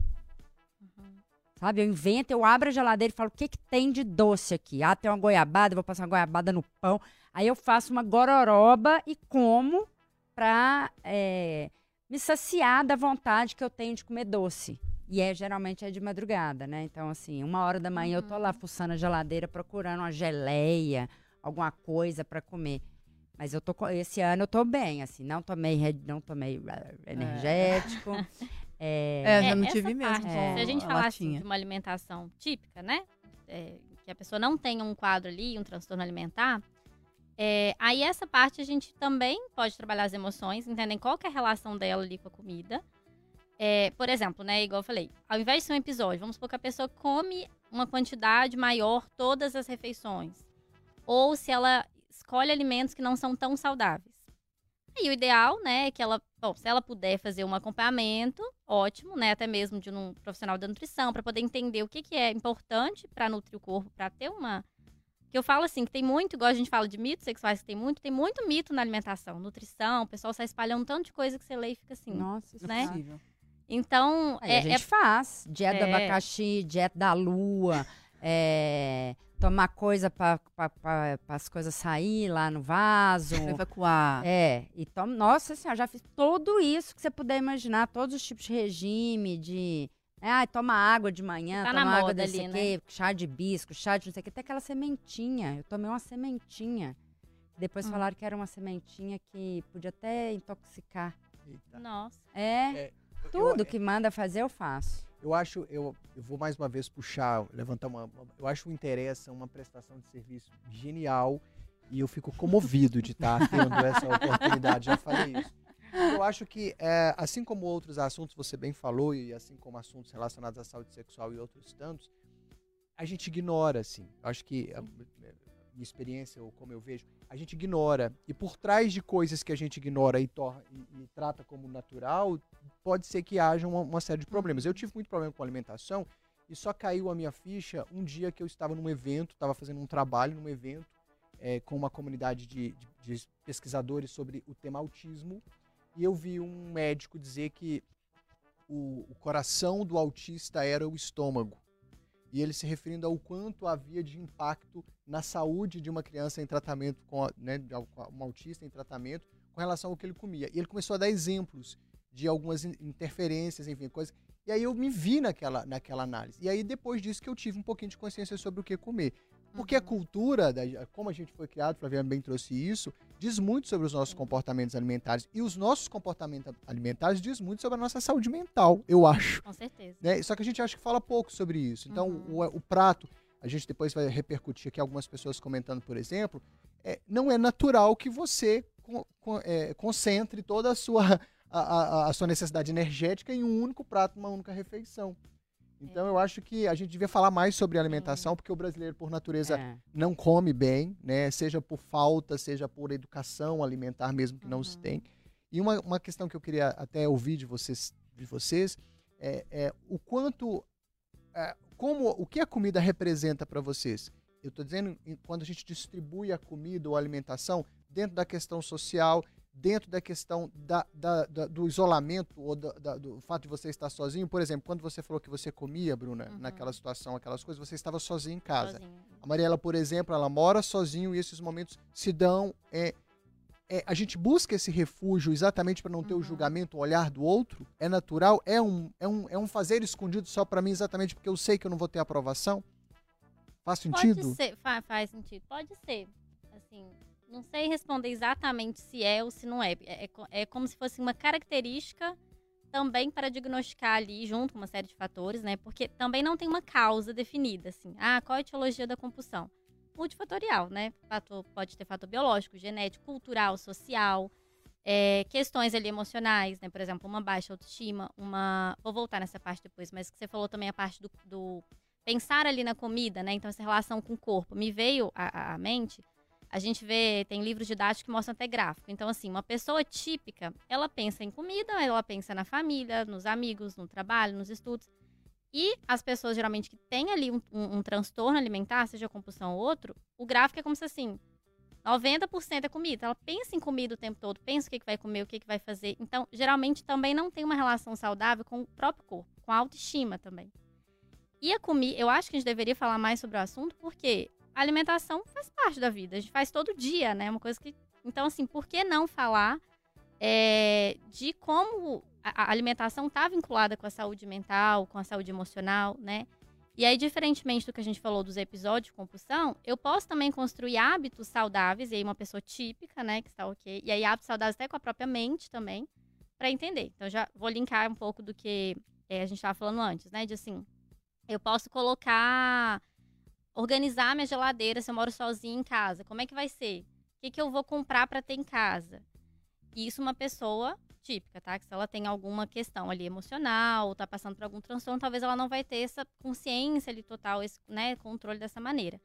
Uhum. Sabe? Eu invento, eu abro a geladeira e falo, o que, que tem de doce aqui? Ah, tem uma goiabada, vou passar uma goiabada no pão. Aí eu faço uma gororoba e como pra é, me saciar da vontade que eu tenho de comer doce. E é, geralmente é de madrugada, né? Então, assim, uma hora da manhã eu tô lá fuçando a geladeira procurando uma geleia, alguma coisa pra comer. Mas eu tô, esse ano eu tô bem, assim, não tomei, não tomei eh, energético. É, É, já não essa tive mesmo. parte, É. Se a gente falar assim, de uma alimentação típica, né? É, que a pessoa não tenha um quadro ali, um transtorno alimentar, é, aí essa parte a gente também pode trabalhar as emoções, entendem qual que é a relação dela ali com a comida. É, por exemplo, né, igual eu falei, ao invés de ser um episódio, vamos supor que a pessoa come uma quantidade maior todas as refeições. Ou se ela escolhe alimentos que não são tão saudáveis. E o ideal, né, é que ela, bom, se ela puder fazer um acompanhamento, ótimo, né, até mesmo de um profissional da nutrição, para poder entender o que, que é importante para nutrir o corpo, para ter uma que eu falo assim, que tem muito, igual a gente fala de mitos sexuais, que tem muito, tem muito mito na alimentação, nutrição, o pessoal sai espalhando tanto de coisa que você lê e fica assim. Nossa, isso né? é possível. Então, Aí é, a gente é- faz. Dieta do É. abacaxi, dieta da lua, é, tomar coisa para as coisas sair lá no vaso. Evacuar. É, e tom, nossa senhora, já fiz tudo isso que você puder imaginar, todos os tipos de regime, de. né, Ah, toma água de manhã, Tá na toma água desse ali, quê, chá de hibisco, chá de não sei o quê, até aquela sementinha. Eu tomei uma sementinha. Depois Hum. falaram que era uma sementinha que podia até intoxicar. Eita. Nossa. É, É, tudo eu, que manda fazer eu faço. Eu acho, eu, eu vou mais uma vez puxar, levantar uma. uma- Eu acho o Interessa uma prestação de serviço genial e eu fico comovido de estar tendo essa oportunidade. Já falei isso. Eu acho que, é, assim como outros assuntos, você bem falou, e assim como assuntos relacionados à saúde sexual e outros tantos, a gente ignora, assim. Eu acho que, a, minha experiência, ou como eu vejo, a gente ignora. E por trás de coisas que a gente ignora e, torna, e, e trata como natural, pode ser que haja uma, uma série de problemas. Eu tive muito problema com alimentação e só caiu a minha ficha um dia que eu estava num evento, estava fazendo um trabalho num evento eh, com uma comunidade de, de- de pesquisadores sobre o tema autismo e eu vi um médico dizer que o, o coração do autista era o estômago. E ele se referindo ao quanto havia de impacto na saúde de uma criança em tratamento, com, né, um autista em tratamento, com relação ao que ele comia. E ele começou a dar exemplos de algumas in- interferências, enfim, coisas. E aí eu me vi naquela, naquela análise. E aí depois disso que eu tive um pouquinho de consciência sobre o que comer. Porque a Uhum. cultura, da, como a gente foi criado, Flaviana bem trouxe isso, diz muito sobre os nossos comportamentos alimentares. E os nossos comportamentos alimentares diz muito sobre a nossa saúde mental, eu acho. Com certeza. né? Só que a gente acha que fala pouco sobre isso. Então, Uhum. o, o prato, a gente depois vai repercutir aqui algumas pessoas comentando, por exemplo, é, não é natural que você con- con- é, concentre toda a sua, a, a- a sua necessidade energética em um único prato, uma única refeição. Então, eu acho que a gente devia falar mais sobre alimentação, porque o brasileiro, por natureza, É. não come bem, né? Seja por falta, seja por educação alimentar mesmo que não se Uhum. tem. E uma, uma questão que eu queria até ouvir de vocês, de vocês é, é o quanto, é, como, o que a comida representa para vocês? Eu estou dizendo quando a gente distribui a comida ou a alimentação dentro da questão social, dentro da questão da, da- da- do isolamento ou do fato de você estar sozinho. Por exemplo, quando você falou que você comia, Bruna, Uhum. naquela situação, aquelas coisas, você estava sozinho em casa. Sozinho. A Mariela, por exemplo, ela mora sozinho e esses momentos se dão. É, é, a gente busca esse refúgio exatamente para não ter o Uhum. julgamento, o olhar do outro. É natural? É um, é um, é um fazer escondido só para mim exatamente porque eu sei que eu não vou ter aprovação? Faz sentido? Pode ser, fa- faz sentido. Pode ser. Assim, não sei responder exatamente se é ou se não é. É, é é como se fosse uma característica também para diagnosticar ali, junto com uma série de fatores, né? Porque também não tem uma causa definida, assim. Ah, qual a etiologia da compulsão? Multifatorial, né? Pode ter fator biológico, genético, cultural, social, é, questões ali emocionais, né? Por exemplo, uma baixa autoestima, uma. Vou voltar nessa parte depois, mas que você falou também a parte do, do pensar ali na comida, né? Então, essa relação com o corpo. Me veio à mente. A gente vê, tem livros didáticos que mostram até gráfico. Então, assim, uma pessoa típica, ela pensa em comida, ela pensa na família, nos amigos, no trabalho, nos estudos. E as pessoas, geralmente, que têm ali um, um- um transtorno alimentar, seja compulsão ou outro, o gráfico é como se, assim, 90% é comida. Ela pensa em comida o tempo todo, pensa o que, que vai comer, o que, que vai fazer. Então, geralmente, também não tem uma relação saudável com o próprio corpo, com a autoestima também. E a comida, eu acho que a gente deveria falar mais sobre o assunto, porque a alimentação faz parte da vida. A gente faz todo dia, né? Uma coisa que. Então, assim, por que não falar é, de como a, alimentação está vinculada com a saúde mental, com a saúde emocional, né? E aí, diferentemente do que a gente falou dos episódios de compulsão, eu posso também construir hábitos saudáveis, e aí uma pessoa típica, né, que está ok, e aí hábitos saudáveis até com a própria mente também, para entender. Então, já vou linkar um pouco do que é, a gente estava falando antes, né, de assim, eu posso colocar, organizar minha geladeira se eu moro sozinha em casa, como é que vai ser? O que, que eu vou comprar para ter em casa? Isso uma pessoa típica, tá? Que se ela tem alguma questão ali emocional, ou tá passando por algum transtorno, talvez ela não vai ter essa consciência ali total, esse né, controle dessa maneira.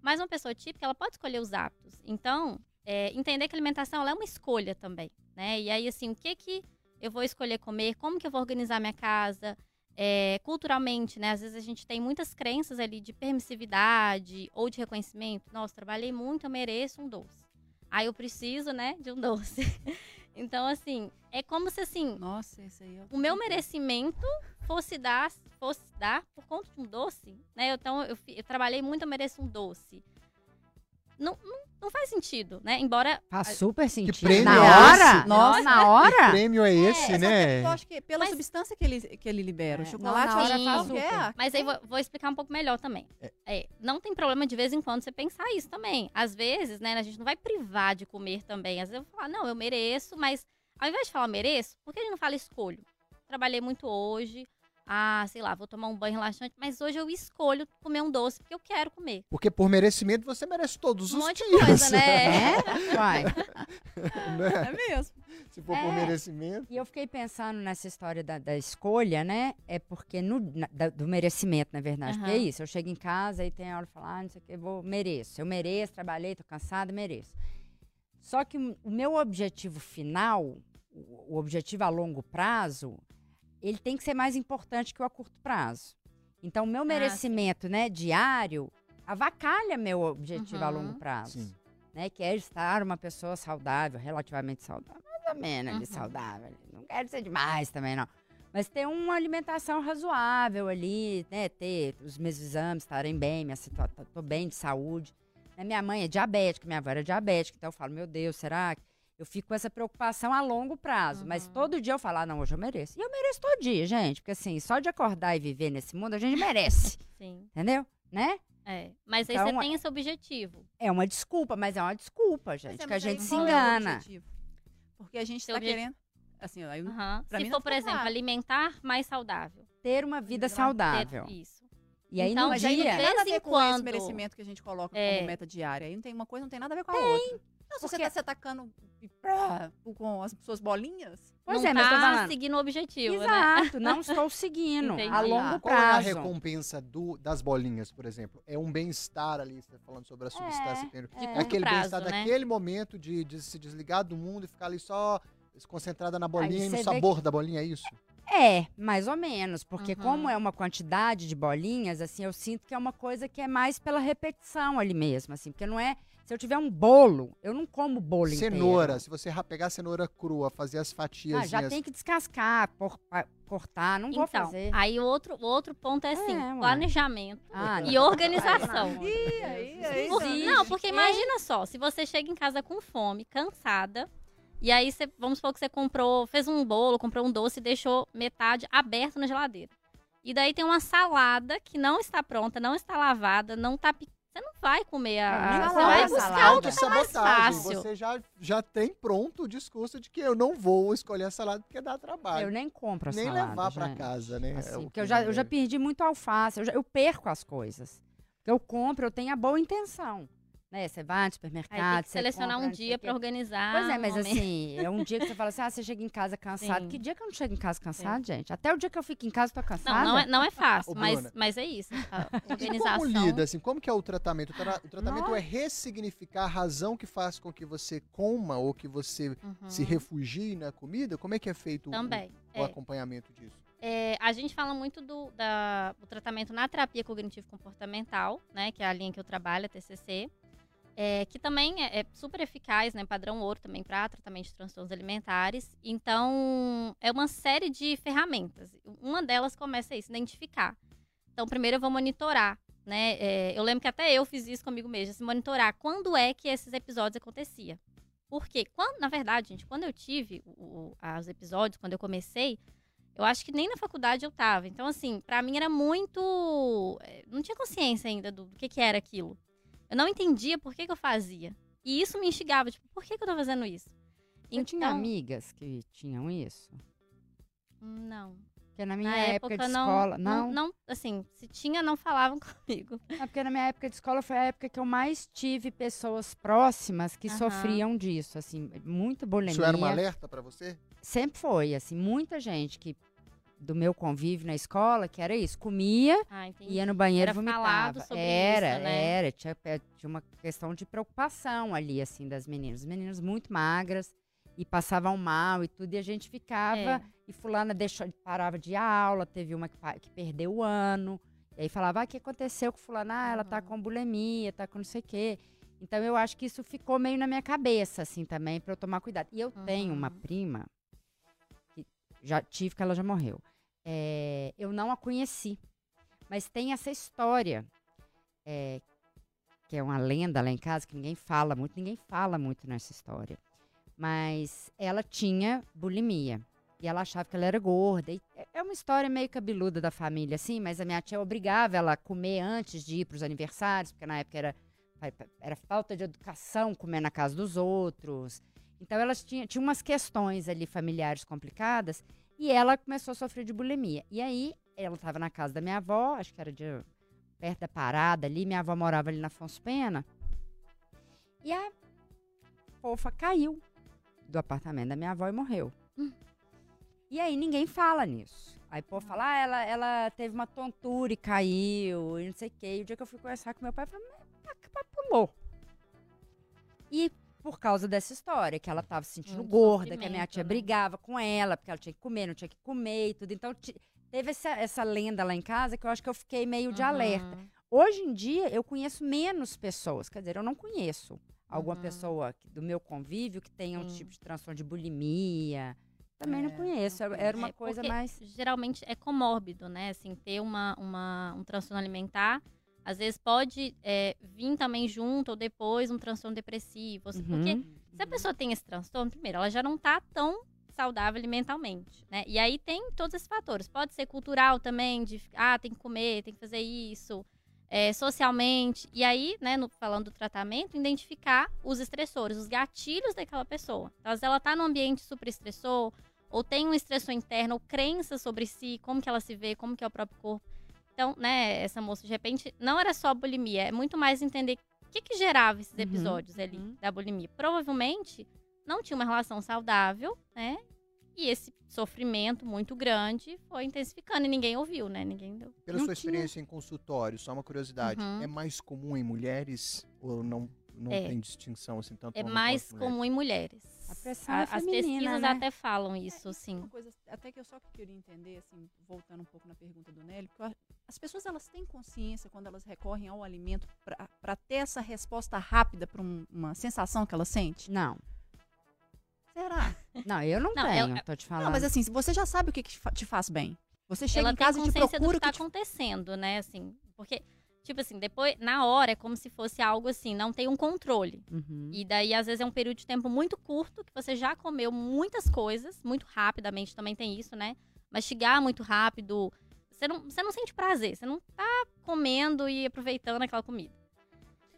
Mas uma pessoa típica, ela pode escolher os hábitos. Então, é, entender que a alimentação é uma escolha também, né? E aí, assim, o que que eu vou escolher comer? Como que eu vou organizar minha casa? É, culturalmente, né? Às vezes a gente tem muitas crenças ali de permissividade ou de reconhecimento. Nossa, trabalhei muito, eu mereço um doce. Aí eu preciso, né, de um doce. então, assim, é como se assim, Nossa, aí é o meu merecimento fosse dar, fosse dar por conta de um doce, né? Então, eu, eu trabalhei muito, eu mereço um doce. Não, não, não faz sentido, né? Embora Faz super sentido. prêmio na é hora? esse? Nossa, na Que hora? prêmio é esse, Exatamente, né? Eu acho que pela Mas- substância que ele, que ele libera. É, O chocolate, não, na hora acho que faz super. Mas aí vou, vou explicar um pouco melhor também. É, não tem problema de vez em quando você pensar isso também. Às vezes, né, a gente não vai privar de comer também. Às vezes eu vou falar, não, eu mereço, mas ao invés de falar mereço, por que a gente não fala escolho? Trabalhei muito hoje. Ah, sei lá, vou tomar um banho relaxante, mas hoje eu escolho comer um doce porque eu quero comer. Porque por merecimento você merece todos Um os monte de dias. coisa, né? É? Uai. né? É mesmo. Se for por É. merecimento. E eu fiquei pensando nessa história da, da escolha, né? É porque no, na- da- do merecimento, na verdade. Porque é isso, eu chego em casa e tem a hora de falar, ah, não sei o que, eu vou, mereço. Eu mereço, trabalhei, tô cansada, mereço. Só que o o meu objetivo final, o, o objetivo a longo prazo, ele tem que ser mais importante que o a curto prazo. Então, o meu merecimento, né, diário, avacalha meu objetivo a Uhum. longo prazo Sim. né? Que é estar uma pessoa saudável, relativamente saudável, mais ou menos ali, Uhum. saudável. Não quero ser demais também, não. Mas ter uma alimentação razoável ali, né? Ter os meus exames estarem bem, minha situação, tô bem de saúde. Né, Minha mãe é diabética, minha avó era diabética, então eu falo, meu Deus, será que... Eu fico com essa preocupação a longo prazo, mas Uhum. todo dia eu falo, ah, não, hoje eu mereço. E eu mereço todo dia, gente, porque assim, só de acordar e viver nesse mundo, a gente merece, Sim, entendeu? Né? é. Mas aí Então, você tem esse objetivo. É uma desculpa, mas é uma desculpa, gente, Mas é, que a mas gente se é engana. objetivo? Porque a gente Seu está obje- querendo. Assim, Aham. pra Se mim for, por exemplo, alimentar mais saudável. ter uma vida Ter- saudável. Ter Isso. E aí Então, no Mas aí não dia. tem nada a vez ver com esse quando- merecimento que a gente coloca É. como meta diária. Aí não tem uma coisa, não tem nada a ver com a outra. Não, se você tá se atacando e prá, com as suas bolinhas, Pois não é, mas tá seguindo o objetivo, né? Exato, não estou seguindo. Entendi. a longo Qual é a prazo. recompensa do- das bolinhas, por exemplo? É um bem-estar ali, você tá falando sobre a substância. que De É. curto aquele prazo, bem-estar né? daquele momento de, de se desligar do mundo e ficar ali só concentrada na bolinha e no sabor da bolinha, é isso? É, mais ou menos. Porque Uhum. como é uma quantidade de bolinhas, assim, eu sinto que é uma coisa que é mais pela repetição ali mesmo, assim. Porque não é... Se eu tiver um bolo, eu não como bolo Cenoura, inteiro. se você pegar a cenoura crua, fazer as fatias. Ah, já tem que descascar, por- cortar, não vou Então, fazer. aí o outro, outro ponto é assim, É, planejamento Ah, e não. organização. Aí, aí, Por- sim. não, porque imagina só, se você chega em casa com fome, cansada, e aí você, vamos supor que você comprou, fez um bolo, comprou um doce e deixou metade aberto na geladeira. E daí tem uma salada que não está pronta, não está lavada, não tá pi- você não vai comer É, a, nem você salada, vai buscar o que tá mais Autossabotagem. fácil. Você já, já tem pronto o discurso de que eu não vou escolher a salada porque dá trabalho. Eu nem compro a Nem salada, levar pra gente. casa, né? Assim, É porque que eu já, eu já é. perdi muito alface, eu, já- eu perco as coisas. Eu compro, eu tenho a boa intenção. Né? Você vai no Aí supermercado, tem você selecionar compra, um dia o pra organizar. Pois é, um mas momento. assim, é um dia que você fala assim, ah, você chega em casa cansado. Sim. Que dia que eu não chego em casa cansado, gente? Até o dia que eu fico em casa, eu tô cansada. Não, não é, não é fácil, Ô, mas, Bruna. mas é isso. A E organização. como lida, assim, como que é o tratamento? O, tra- o tratamento Nossa. é ressignificar a razão que faz com que você coma ou que você Uhum. se refugie na comida? Como é que é feito o- Também. o, é. acompanhamento disso? É, a gente fala muito do, da- do tratamento na terapia cognitivo-comportamental, né? Que é a linha que eu trabalho, a TCC. É, que também é, é super eficaz, né? Padrão ouro também para tratamento de transtornos alimentares. Então, é uma série de ferramentas. Uma delas começa isso, identificar. Então, primeiro eu vou monitorar, né? É, eu lembro que até eu fiz isso comigo mesma, assim, monitorar quando é que esses episódios aconteciam. Porque, quando, na verdade, gente, quando eu tive o- o- os episódios, quando eu comecei, eu acho que nem na faculdade eu tava. Então, assim, pra mim era muito. eh, Não tinha consciência ainda do, do que, que era aquilo. Eu não entendia por que, que eu fazia. E isso me instigava, tipo, por que, que eu tô fazendo isso? Eu tinha amigas que tinham isso. Não. Porque na minha Na época, época, de não, escola. não. Não, Não, assim, se tinha, não falavam comigo. É porque na minha época de escola foi a época que eu mais tive pessoas próximas que Aham. sofriam disso, assim, muito bulimia. Isso era um alerta pra você? Sempre foi, assim, muita gente que do meu convívio na escola, que era isso, comia, Ah, ia no banheiro Era e vomitava. era, isso, né? era, tinha, é, tinha uma questão de preocupação ali, assim, das meninas. Meninas muito magras, e passavam mal e tudo, e a gente ficava, É. e fulana deixou, parava de aula, teve uma que, que perdeu o ano, e aí falava, ah, o que aconteceu com fulana? Ah, ela tá Uhum. com bulimia, tá com não sei o quê. Então eu acho que isso ficou meio na minha cabeça, assim, também, pra eu tomar cuidado. E eu tenho uma Uhum. prima, já tive, que ela já morreu. É, eu não a conheci, mas tem essa história, é, que é uma lenda lá em casa, que ninguém fala muito, ninguém fala muito nessa história. Mas ela tinha bulimia. E ela achava que ela era gorda. E é- uma história meio cabeluda da família, assim, mas a minha tia obrigava ela a comer antes de ir para os aniversários, porque na época era, era falta de educação comer na casa dos outros. Então elas tinham, tinha umas questões ali familiares complicadas e ela começou a sofrer de bulimia. E aí ela estava na casa da minha avó, acho que era de, perto da parada ali, minha avó morava ali na Afonso Pena. E a fofa caiu do apartamento da minha avó e morreu. E aí ninguém fala nisso. Aí povo fala, ah, ela, ela teve uma tontura e caiu, e não sei o quê. E o dia que eu fui conversar com meu pai, eu falei, mas mas pulou. E por causa dessa história, que ela tava se sentindo Muito gorda, que a minha tia né? brigava com ela, porque ela tinha que comer, não tinha que comer e tudo. Então teve essa, essa lenda lá em casa que eu acho que eu fiquei meio de alerta. Uhum. Hoje em dia, eu conheço menos pessoas. Quer dizer, eu não conheço alguma Uhum. pessoa do meu convívio que tenha um tipo de transtorno de bulimia. Também não É, conheço. não Era- Era uma É, coisa mais. Geralmente é comórbido, né? Assim, ter uma, uma, um transtorno alimentar. Às vezes pode é, vir também junto ou depois um transtorno depressivo. assim, Porque Uhum. se a pessoa tem esse transtorno, primeiro, ela já não tá tão saudável mentalmente, né? E aí tem todos esses fatores. Pode ser cultural também, de ah, tem que comer, tem que fazer isso, é, socialmente. E aí, né, no- falando do tratamento, identificar os estressores, os gatilhos daquela pessoa. Então, às vezes ela tá num ambiente super estressor, ou tem um estressor interno, ou crença sobre si, como que ela se vê, como que é o próprio corpo. Então, né, essa moça, de repente, não era só bulimia, é muito mais entender o que que gerava esses Uhum, episódios ali uhum. da bulimia. Provavelmente não tinha uma relação saudável, né? E esse sofrimento muito grande foi intensificando e ninguém ouviu, né? Ninguém deu. Pela Não sua tinha. experiência em consultório, só uma curiosidade, Uhum. é mais comum em mulheres ou não, não É. tem distinção assim tanto É mais comum em mulheres. A pressão é as feminina, pesquisas né? até falam isso, É, sim. Uma coisa até que eu só queria entender, assim, voltando um pouco na pergunta do Nelly, porque eu as pessoas elas têm consciência quando elas recorrem ao alimento para ter essa resposta rápida para uma sensação que ela sente? Não. Será? Não, eu não, Não, tenho, ela- tô te falando. Não, mas assim, se você já sabe o que, que te fa- te faz bem. Você chega Ela em casa e te consciência do procura que o tá que te... acontecendo, né? Assim, porque, tipo assim, depois, na hora, é como se fosse algo assim, não tem um controle. Uhum. E daí, às vezes, é um período de tempo muito curto, que você já comeu muitas coisas, muito rapidamente também tem isso, né? Mastigar muito rápido. Você não, você não sente prazer, você não tá comendo e aproveitando aquela comida.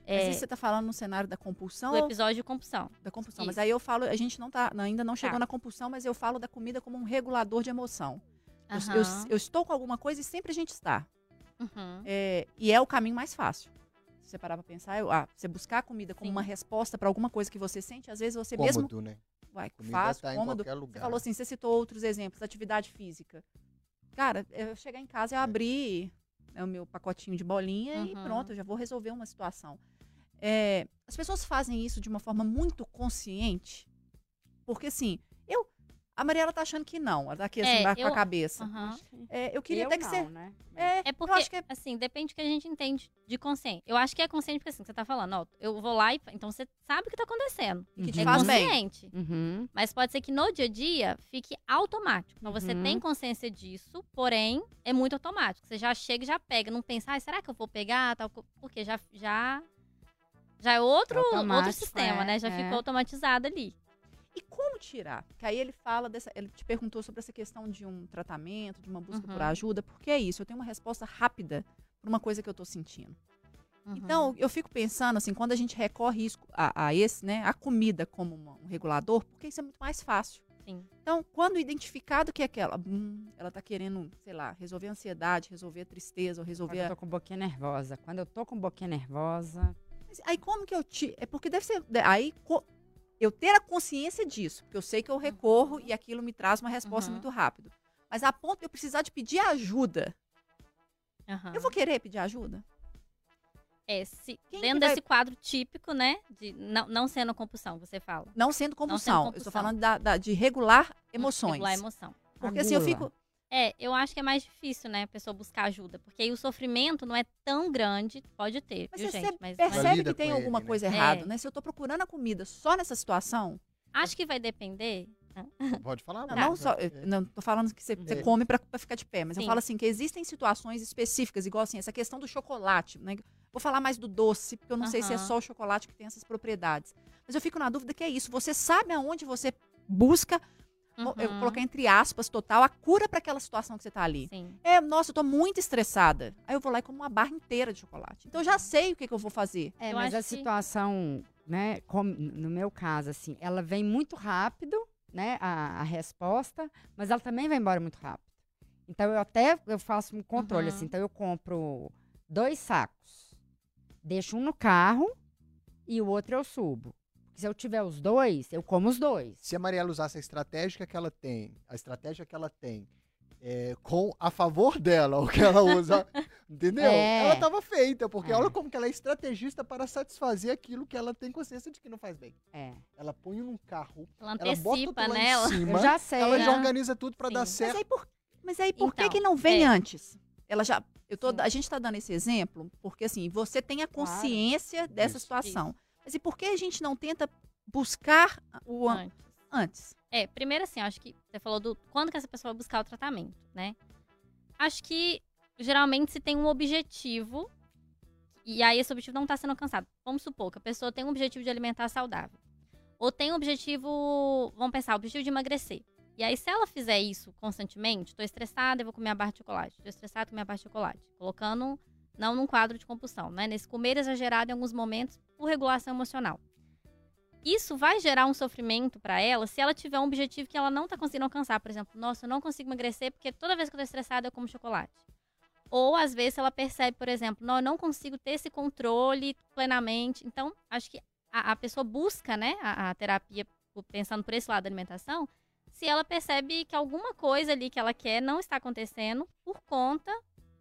Mas É, isso você tá falando no cenário da compulsão o ou episódio de compulsão. da compulsão? Mas isso. aí eu falo, a gente não tá, ainda não chegou Tá. na compulsão, mas eu falo da comida como um regulador de emoção. Eu- Aham. Eu, eu estou com alguma coisa e sempre a gente está. Uhum. É, e é o caminho mais fácil. Se você parar pra pensar, eu- ah, você buscar a comida como Sim. uma resposta para alguma coisa que você sente, às vezes você mesmo Cômodo, né? vai, Comida faz, tá em cômodo. Você falou assim, você citou outros exemplos, atividade física. Cara, eu chegar em casa, eu abri né, o meu pacotinho de bolinha e Uhum. pronto, eu já vou resolver uma situação. É, as pessoas fazem isso de uma forma muito consciente, porque assim, a Mariela tá achando que não, ela tá aqui assim, É, embaixo com eu- a cabeça. Aham. É, eu queria eu até que não, você... né? É, É eu porque, acho que é assim, depende do que a gente entende de consciente. Eu acho que é consciente porque, assim, você tá falando, ó, eu vou lá e... Então, você sabe o que tá acontecendo. que Uhum. É faz consciente. Uhum. Mas pode ser que no dia a dia fique automático. Então você Uhum. tem consciência disso, porém é muito automático. Você já chega e já pega, não pensa, ah, será que eu vou pegar? Tal, co-" porque já, já, já é outro, outro sistema, é, né? Já é. ficou automatizado ali. E como tirar? Que aí ele fala dessa. Ele te perguntou sobre essa questão de um tratamento, de uma busca por Uhum. ajuda, porque é isso, eu tenho uma resposta rápida para uma coisa que eu tô sentindo. Uhum. Então, eu fico pensando assim, quando a gente recorre a, a esse, né, a comida como uma- um regulador, porque isso é muito mais fácil. Sim. Então, quando identificado que é aquela, hum, ela tá querendo, sei lá, resolver a ansiedade, resolver a tristeza, ou Quando resolver eu a... tô com boquinha nervosa. Quando eu tô com boquinha nervosa. Mas Aí como que eu te. É porque deve ser. Aí eu ter a consciência disso, porque eu sei que eu recorro e aquilo me traz uma resposta Uhum. muito rápido. Mas a ponto de eu precisar de pedir ajuda, Aham. eu vou querer pedir ajuda? É, se, dentro que vai- desse quadro típico, né? De não, não sendo compulsão, você fala. Não sendo compulsão. Eu estou compulsão. falando da, da- de regular emoções. Regular emoção. Porque assim, eu fico. É, eu acho que é mais difícil, né, a pessoa buscar ajuda. Porque aí o sofrimento não é tão grande, pode ter, Mas viu, você gente? Mas, percebe que tem alguma ele, né? coisa É. errada, né? Se eu tô procurando a comida só nessa situação, acho que vai depender. Pode falar? não, não só. eu- É. Não tô falando que você, você É. come pra, pra ficar de pé, mas eu Sim. falo assim que existem situações específicas, igual assim, essa questão do chocolate, né? Vou falar mais do doce, porque eu não sei se é só o chocolate que tem essas propriedades. Mas eu fico na dúvida que é isso. Você sabe aonde você busca, mo- eu vou Uhum, colocar entre aspas, total, a cura para aquela situação que você tá ali. Sim. É, nossa, eu tô muito estressada. Aí eu vou lá e como uma barra inteira de chocolate. Então eu já sei o que, que eu vou fazer. É, Eu mas a acho que- situação, né, como no meu caso, assim, ela vem muito rápido, né, a, a resposta, mas ela também vai embora muito rápido. Então eu até eu faço um controle, Uhum. assim, então eu compro dois sacos, deixo um no carro e o outro eu subo. Se eu tiver os dois, eu como os dois. Se a Mariela usasse a estratégia que ela tem, a estratégia que ela tem, é, com a favor dela, o que ela usa, entendeu? É. Ela tava feita, porque É. olha como que ela é estrategista para satisfazer aquilo que ela tem consciência de que não faz bem. É. Ela põe num carro, Ela ela bota antecipa, tudo lá né? em Ela- cima, Eu já sei. ela já né? organiza tudo para dar Mas Mas certo. aí por, mas aí por que, Então, que não vem é. antes? Ela já. Eu tô, Sim. a gente tá dando esse exemplo porque assim, você tem a Claro. consciência dessa Isso. situação. Mas e por que a gente não tenta buscar o an- antes. antes? É, primeiro assim, acho que você falou do quando que essa pessoa vai buscar o tratamento, né? Acho que geralmente se tem um objetivo e aí esse objetivo não está sendo alcançado. Vamos supor que a pessoa tem um objetivo de alimentar saudável. Ou tem um objetivo, vamos pensar, objetivo de emagrecer. E aí se ela fizer isso constantemente, tô estressada, eu vou comer a barra de chocolate. Tô estressada, vou comer a barra de chocolate. Colocando não num quadro de compulsão, né? Nesse comer exagerado em alguns momentos por regulação emocional. Isso vai gerar um sofrimento para ela se ela tiver um objetivo que ela não tá conseguindo alcançar. Por exemplo, nossa, eu não consigo emagrecer porque toda vez que eu tô estressada eu como chocolate. Ou às vezes ela percebe, por exemplo, não, eu não consigo ter esse controle plenamente. Então, acho que a, a pessoa busca, né, a, a terapia pensando por esse lado da alimentação, se ela percebe que alguma coisa ali que ela quer não está acontecendo por conta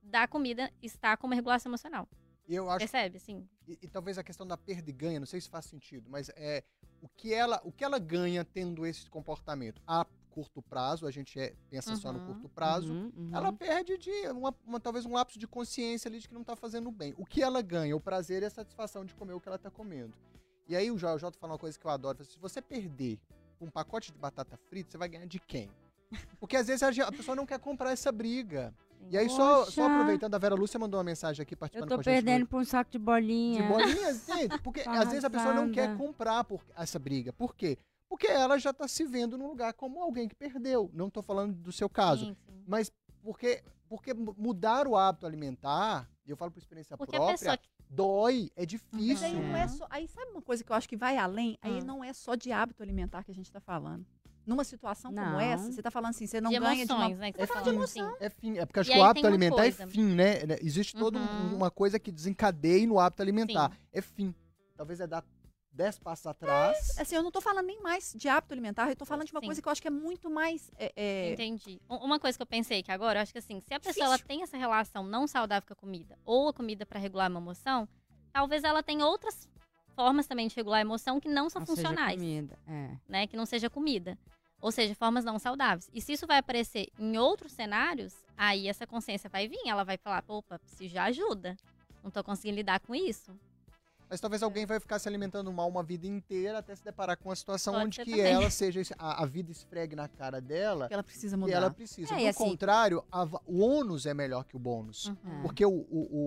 da comida estar como regulação emocional. Eu acho Percebe, assim? e, e talvez a questão da perda e ganha, não sei se faz sentido, mas é o que ela, o que ela ganha tendo esse comportamento a curto prazo, a gente é- pensa só no Uhum, curto prazo, Uhum, uhum. ela perde de uma, uma- talvez um lapso de consciência ali de que não tá fazendo bem. O que ela ganha, o prazer e a satisfação de comer o que ela tá comendo. E aí o Jota fala uma coisa que eu adoro, assim, se você perder um pacote de batata frita, você vai ganhar de quem? Porque às vezes a pessoa não quer comprar essa briga. E aí, só, só aproveitando, a Vera Lúcia mandou uma mensagem aqui Eu participando tô com a gente. perdendo por um saco de bolinha. de bolinhas, gente, porque às vezes a pessoa não quer arrasada. comprar por essa briga. Por quê? Porque ela já tá se vendo num lugar como alguém que perdeu. Não tô falando do seu caso, Sim, sim. mas porque porque mu- mudar o hábito alimentar, e eu falo por experiência Porque a própria, pessoa que dói, é Mas difícil. aí não é só. Aí sabe uma coisa que eu acho que vai além? Aí Hum. não é só de hábito alimentar que a gente tá falando. Numa situação como Não. essa, você tá falando assim, você não de ganha de uma. emoções, né? Que É você tá fim. falando, sim. É fim, é porque acho E que o hábito alimentar é coisa. fim, né? né? Existe toda um- Uhum. uma coisa que desencadeia no hábito alimentar. Sim. É fim. Talvez é dar dez passos atrás. Assim, eu não tô falando nem mais de hábito alimentar, eu tô falando de uma Sim. coisa que eu acho que é muito mais. é, é, Entendi. Um- Uma coisa que eu pensei que agora, eu acho que assim, se a pessoa ela tem essa relação não saudável com a comida, ou a comida para regular uma emoção, talvez ela tenha outras formas também de regular a emoção que não são Não funcionais, comida, É. né? Que não seja comida. Ou seja, formas não saudáveis. E se isso vai aparecer em outros cenários, aí essa consciência vai vir, ela vai falar, opa, preciso de ajuda. Não tô conseguindo lidar com isso. Mas talvez alguém vai ficar se alimentando mal uma vida inteira até se deparar com uma situação Pode onde que também. ela seja a, a vida esfregue na cara dela que ela precisa e mudar. ela precisa. É, Do e assim- contrário, a o ônus é melhor que o bônus. Uhum. É. Porque o, o, o,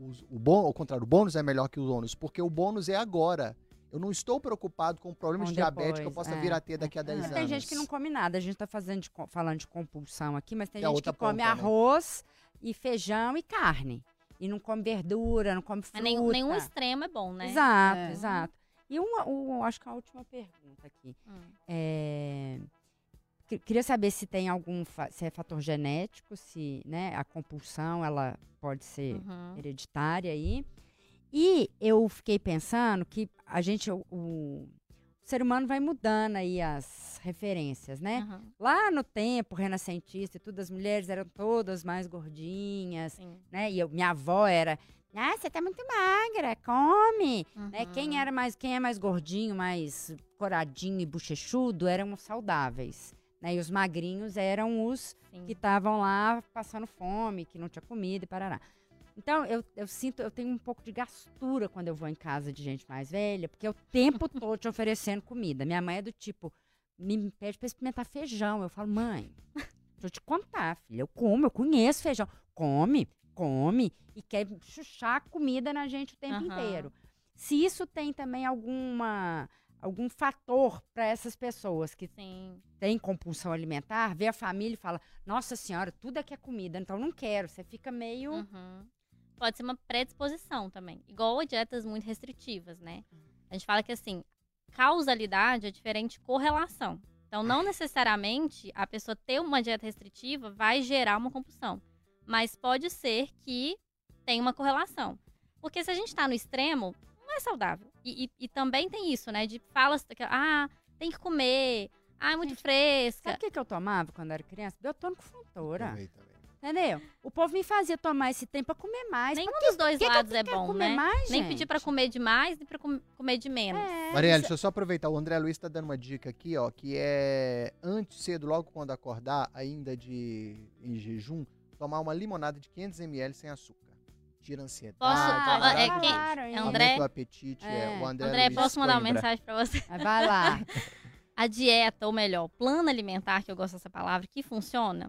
o, o, o, bom, ao contrário, o bônus é melhor que o ônus, porque o bônus é agora. Eu não estou preocupado com problemas Com de diabetes que eu possa é, vir a ter daqui a é. 10 Mas anos. Tem gente que não come nada. A gente tá fazendo de co- falando de compulsão aqui, mas tem É a gente que come ponta, né? arroz e feijão e carne. E não come verdura, não come fruta. Nenhum, nenhum extremo é bom, né? Exato, É. exato. E uma, o- acho que a última pergunta aqui. Hum. É, que- queria saber se tem algum, se é fator genético, se né, a compulsão ela pode ser Uhum. hereditária aí. E eu fiquei pensando que a gente, o, o ser humano vai mudando aí as referências, né? Aham, Lá no tempo renascentista e tudo, as mulheres eram todas mais gordinhas, sim. né? E eu- minha avó era, ah, você tá muito magra, come. Né? Uhum. Quem era mais, quem é mais gordinho, mais coradinho e bochechudo, eram os saudáveis. Né? E os magrinhos eram os Sim. que estavam lá passando fome, que não tinha comida e parará. Então, eu, eu sinto, eu tenho um pouco de gastura quando eu vou em casa de gente mais velha, porque é o tempo todo te oferecendo comida. Minha mãe é do tipo, me pede pra experimentar feijão. Eu falo, mãe, deixa eu te contar, filha, eu como, eu conheço feijão. Come, come, e quer chuchar comida na gente o tempo Aham. inteiro. Se isso tem também alguma algum fator para essas pessoas que Sim. têm compulsão alimentar, vê a família e fala: Nossa senhora, tudo aqui é comida, então não quero. Você fica meio. Uhum. Pode ser uma predisposição também. Igual a dietas muito restritivas, né? A gente fala que assim, causalidade é diferente de correlação. Então, não necessariamente a pessoa ter uma dieta restritiva vai gerar uma compulsão. Mas pode ser que tenha uma correlação. Porque se a gente tá no extremo, não é saudável. E, e- e também tem isso, né? De falas que, ah, tem que comer, ah, é muito Gente, fresca. Sabe o que, que eu tomava quando era criança? Biotônico fontora. Também, também. Entendeu? O povo me fazia tomar esse tempo pra comer mais. Nenhum dos dois que que lados é quero bom, comer né? mais, Nem pedir pra comer demais, nem pra com- comer de menos. É, Marielle, isso- deixa eu só aproveitar. O André Luiz tá dando uma dica aqui, ó, que é antes, cedo, logo quando acordar, ainda de em jejum, tomar uma limonada de 500 ml sem açúcar. Tira a ansiedade. Posso- Ah, é quem- é. André? O apetite. É. É. O André, André, Luiz posso mandar uma mensagem pra você? Vai lá. A dieta, ou melhor, plano alimentar, que eu gosto dessa palavra, que funciona,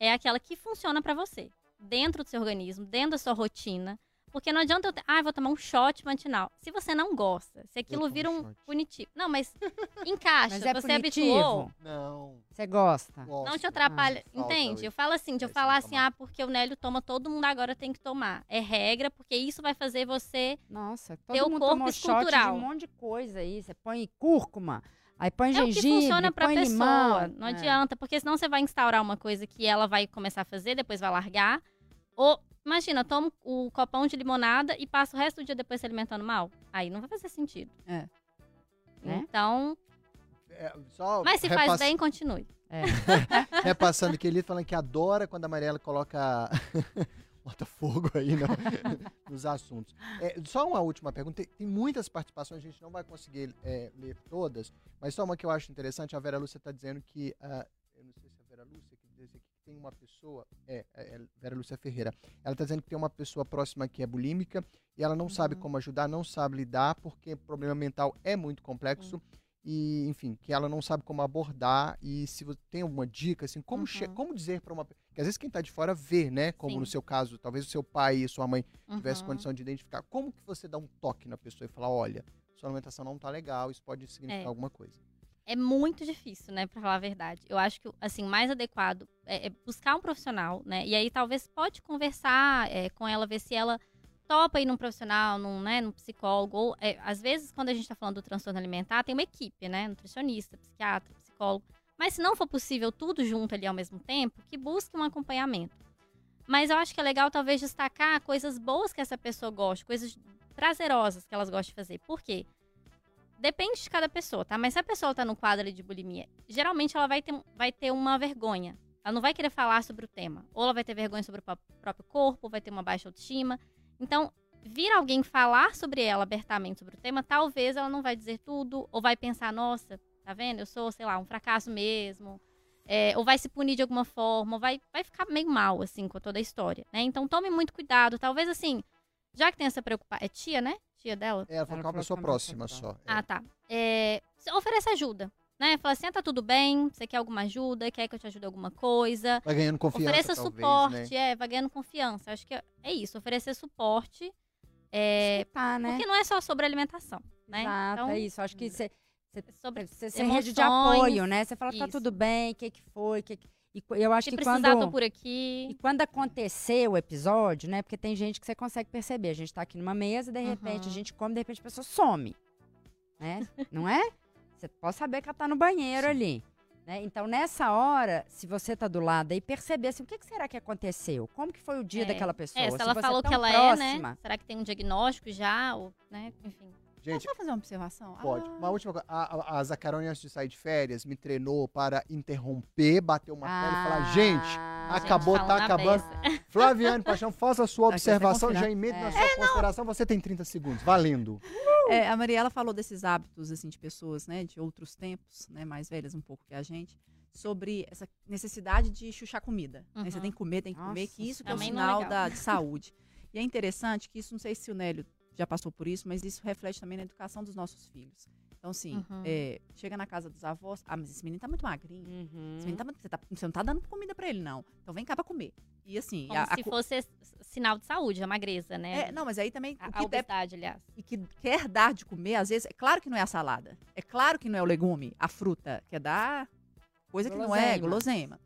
é aquela que funciona pra você. Dentro do seu organismo, dentro da sua rotina. Porque não adianta eu ter, ah, eu vou tomar um shot matinal. Se você não gosta, se aquilo vira um shot. punitivo. Não, mas encaixa. Mas é você punitivo. habituou. Não. Você gosta? gosto. Não te atrapalha. Ah, Entende? Eu falo assim, de eu falar assim, tomar. ah, porque o Nélio toma, todo mundo agora tem que tomar. É regra, porque isso vai fazer você Nossa, todo Teu mundo corpo tomou shot de escultural. um monte de coisa aí. Você põe cúrcuma, aí põe É o que gengibre, funciona pra põe pessoa. limão. Não É. adianta, porque senão você vai instaurar uma coisa que ela vai começar a fazer, depois vai largar. Ou, imagina, toma o copão de limonada e passa o resto do dia depois se alimentando mal. Aí não vai fazer sentido. É. Né? Então, É, só mas se faz repass- bem, continue. Repassando aqui, ele falando que adora quando a Mariela coloca. Bota fogo aí no- nos assuntos. É, só uma última pergunta. Tem, tem muitas participações, a gente não vai conseguir é, ler todas, mas só uma que eu acho interessante. A Vera Lúcia está dizendo que. ah, eu não sei se é a Vera Lúcia que diz aqui que tem uma pessoa. É, é, é Vera Lúcia Ferreira. Ela está dizendo que tem uma pessoa próxima que é bulímica e ela não sabe Uhum. como ajudar, não sabe lidar, porque o problema mental é muito complexo. E, enfim, que ela não sabe como abordar. E se você tem alguma dica, assim, como, Uhum. como dizer para uma. Às vezes quem tá de fora vê, né? Como Sim. no seu caso, talvez o seu pai e sua mãe tivesse Uhum. condição de identificar. Como que você dá um toque na pessoa e falar: olha, sua alimentação não tá legal, isso pode significar É. alguma coisa. É muito difícil, né, pra falar a verdade. Eu acho que, assim, o mais adequado é, é buscar um profissional, né? E aí talvez pode conversar é, com ela, ver se ela topa ir num profissional, num, né, num psicólogo. Ou, é, às vezes, quando a gente tá falando do transtorno alimentar, tem uma equipe, né? Nutricionista, psiquiatra, psicólogo. Mas se não for possível tudo junto ali ao mesmo tempo, que busque um acompanhamento. Mas eu acho que é legal talvez destacar coisas boas que essa pessoa gosta, coisas prazerosas que elas gostam de fazer. Por quê? Depende de cada pessoa, tá? Mas se a pessoa tá no quadro de bulimia, geralmente ela vai ter, vai ter uma vergonha. Ela não vai querer falar sobre o tema. Ou ela vai ter vergonha sobre o pró- próprio corpo, vai ter uma baixa autoestima. Então, vir alguém falar sobre ela abertamente sobre o tema, talvez ela não vai dizer tudo, ou vai pensar, nossa, tá vendo? Eu sou, sei lá, um fracasso mesmo. É, ou vai se punir de alguma forma, ou vai, vai ficar meio mal, assim, com toda a história, né? Então, tome muito cuidado. Talvez, assim, já que tem essa preocupação... É tia, né? Tia dela? É, ela falou é uma pessoa próxima só. É. Ah, tá. É, oferece ajuda, né? Fala assim, ah, tá tudo bem, você quer alguma ajuda, quer que eu te ajude alguma coisa. Vai ganhando confiança. Ofereça talvez, suporte, né? é, vai ganhando confiança. Acho que é, é isso, oferecer suporte. É, Escutar, né? Porque não é só sobre alimentação, né? Exato, Então, é isso. Acho que você é sobre você ser rede de apoio, né? Você fala, tá isso. tudo bem, o que que foi, que que... E eu acho se que precisar, quando... tô por E aqui. quando acontecer o episódio, né? Porque tem gente que você consegue perceber. A gente tá aqui numa mesa, de repente a Uhum. gente come, de repente a pessoa some. Né? Não é? Você pode saber que ela tá no banheiro Sim. ali. Né? Então, nessa hora, se você tá do lado aí, perceber assim, o que, que será que aconteceu? Como que foi o dia É. daquela pessoa? É, se ela você falou tão que ela é, próxima, né? Será que tem um diagnóstico já? Ou, né? Enfim. Gente, Posso fazer uma observação? Pode. Ah, Uma última coisa. A, a, a Zacarone, antes de sair de férias, me treinou para interromper, bater uma tela e falar: gente, Ah, acabou, Gente, tá acabando. beça. Flaviane Paixão, faça a sua observação, já emenda na É. sua consideração. Você tem 30 segundos. Valendo. É, a Mariela falou desses hábitos assim de pessoas, né, de outros tempos, né, mais velhas um pouco que a gente, sobre essa necessidade de chuchar comida. né? Você Uhum. tem que comer, tem que comer, Nossa que isso que é o é sinal legal. da, de saúde. E é interessante que isso, não sei se o Nélio já passou por isso, mas isso reflete também na educação dos nossos filhos. Então, assim, Uhum. é, chega na casa dos avós, ah, mas esse menino tá muito magrinho. Uhum. Esse menino tá muito- você, tá- você não tá dando comida pra ele, não. Então vem cá pra comer. E assim, Como a- a se fosse sinal de saúde, a magreza, né? é, não, mas aí também a, o a que deve obesidade, aliás. e que quer dar de comer, às vezes, é claro que não é a salada. É claro que não é o legume, a fruta. Quer dar coisa que não é, Guloseima. guloseima.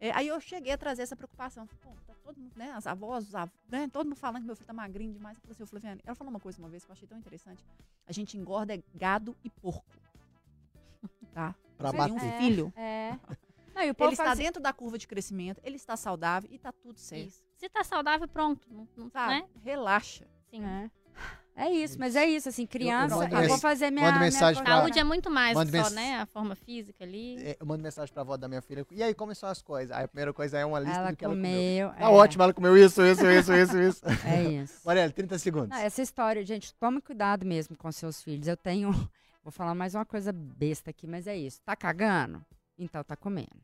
É, aí eu cheguei a trazer essa preocupação. Pô, tá todo mundo, né? As avós, os avós, né? Todo mundo falando que meu filho tá magrinho demais. Eu falei assim, Flaviane, ela falou uma coisa uma vez que eu achei tão interessante. A gente engorda é gado e porco. Tá? Pra bater. um filho. É. Não, e Ele está faz- dentro da curva de crescimento, ele está saudável e tá tudo certo. Isso. Se tá saudável, pronto. Não, não, Sabe? né? Relaxa. Sim. É. É isso, mas é isso, assim, criança, mando eu, vou mens- fazer minha... mando minha mensagem pra- Saúde é muito mais só, mens- né? A forma física ali. É, Eu mando mensagem pra avó da minha filha. E aí, como são as coisas? Aí a primeira coisa é uma lista Ela do que ela comeu. comeu. Tá é, ótimo, ela comeu isso, isso, isso, isso, isso. É isso. Marielle, 30 segundos. Não, essa história, gente, tome cuidado mesmo com seus filhos. Eu tenho. Vou falar mais uma coisa besta aqui, mas é isso. Tá cagando? Então tá comendo.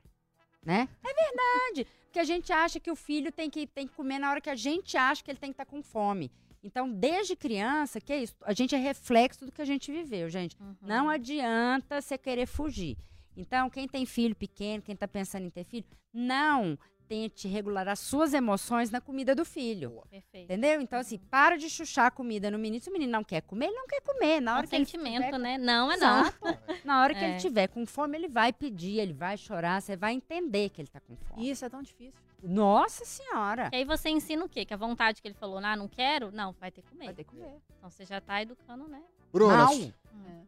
Né? É verdade. Porque a gente acha que o filho tem que, tem que comer na hora que a gente acha que ele tem que estar com fome. Então, desde criança, que é isso? A gente é reflexo do que a gente viveu, gente. Uhum. Não adianta você querer fugir. Então, quem tem filho pequeno, quem tá pensando em ter filho, não tente regular as suas emoções na comida do filho. Perfeito. Entendeu? Então, assim, para de chuchar a comida no menino. Se o menino não quer comer, ele não quer comer. Na hora que ele sentimento, tiver- né? Não é não. Na hora que É. ele tiver com fome, ele vai pedir, ele vai chorar, você vai entender que ele tá com fome. Isso é tão difícil. Nossa Senhora! E aí você ensina o quê? Que a vontade que ele falou, ah, não quero? Não, vai ter que comer. Vai ter que comer. Então você já tá educando, né? Mal. su-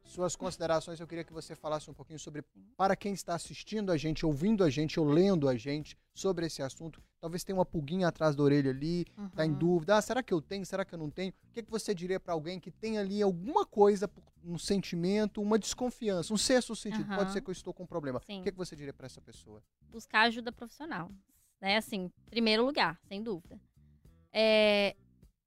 suas considerações, eu queria que você falasse um pouquinho sobre, para quem está assistindo a gente, ouvindo a gente ou lendo a gente sobre esse assunto, talvez tenha uma pulguinha atrás da orelha ali, tá em Uhum. dúvida, ah, será que eu tenho, será que eu não tenho? O que, que você diria para alguém que tem ali alguma coisa, um sentimento, uma desconfiança, um sexto sentido, pode Aham. ser que eu estou com um problema. Sim. O que, que você diria para essa pessoa? buscar ajuda profissional. Né? Assim, primeiro lugar, sem dúvida. É,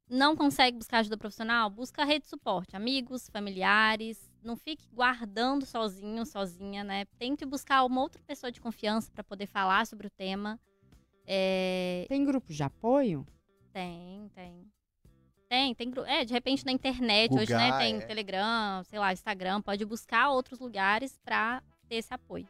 não consegue buscar ajuda profissional? Busca rede de suporte, amigos, familiares. Não fique guardando sozinho, sozinha, né? Tente buscar uma outra pessoa de confiança para poder falar sobre o tema. É, Tem grupos de apoio? tem, tem. Tem, tem gru- É, de repente na internet, hoje, né? Tem é. Telegram, sei lá, Instagram, pode buscar outros lugares para ter esse apoio.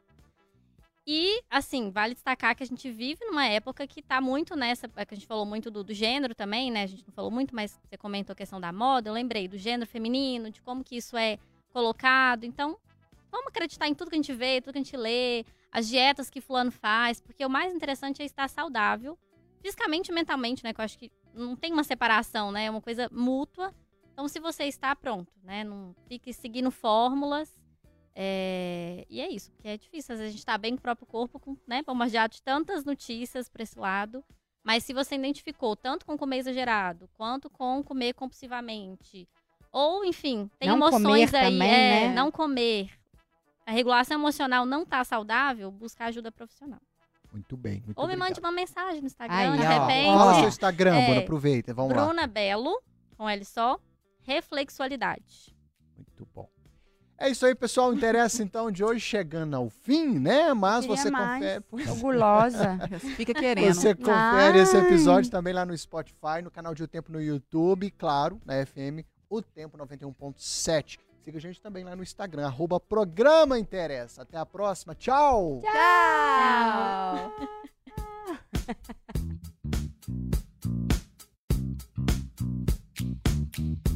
E, assim, vale destacar que a gente vive numa época que tá muito nessa. é que a gente falou muito do, do gênero também, né? A gente não falou muito, mas você comentou a questão da moda. Eu lembrei do gênero feminino, de como que isso é colocado. Então, vamos acreditar em tudo que a gente vê, tudo que a gente lê, as dietas que fulano faz, porque o mais interessante é estar saudável, fisicamente e mentalmente, né? Que eu acho que não tem uma separação, né? É uma coisa mútua. Então, se você está pronto, né? Não fique seguindo fórmulas. É, E é isso, porque é difícil. Às vezes a gente tá bem com o próprio corpo, com, né? Bombardeado de tantas notícias para esse lado. Mas se você identificou tanto com comer exagerado, quanto com comer compulsivamente, ou, enfim, tem Não emoções comer aí, também, é, né? não comer. A regulação emocional não tá saudável, buscar ajuda profissional. Muito bem, muito Ou me obrigado. mande uma mensagem no Instagram, Aí, de ó. repente. Fala seu Instagram, É, Bruna, aproveita, vamos lá. Bruna Belo, com L só, reflexualidade. Muito bom. É isso aí, pessoal. Interessa então de hoje chegando ao fim, né? Mas você mais. confere. Pois... Gulosa. Fica querendo. Você confere Ai. esse episódio também lá no Spotify, no canal de O Tempo no YouTube, claro, na FM, o Tempo 91.7. Siga a gente também lá no Instagram, arroba Programa Interessa. Até a próxima. Tchau! Tchau! Tchau.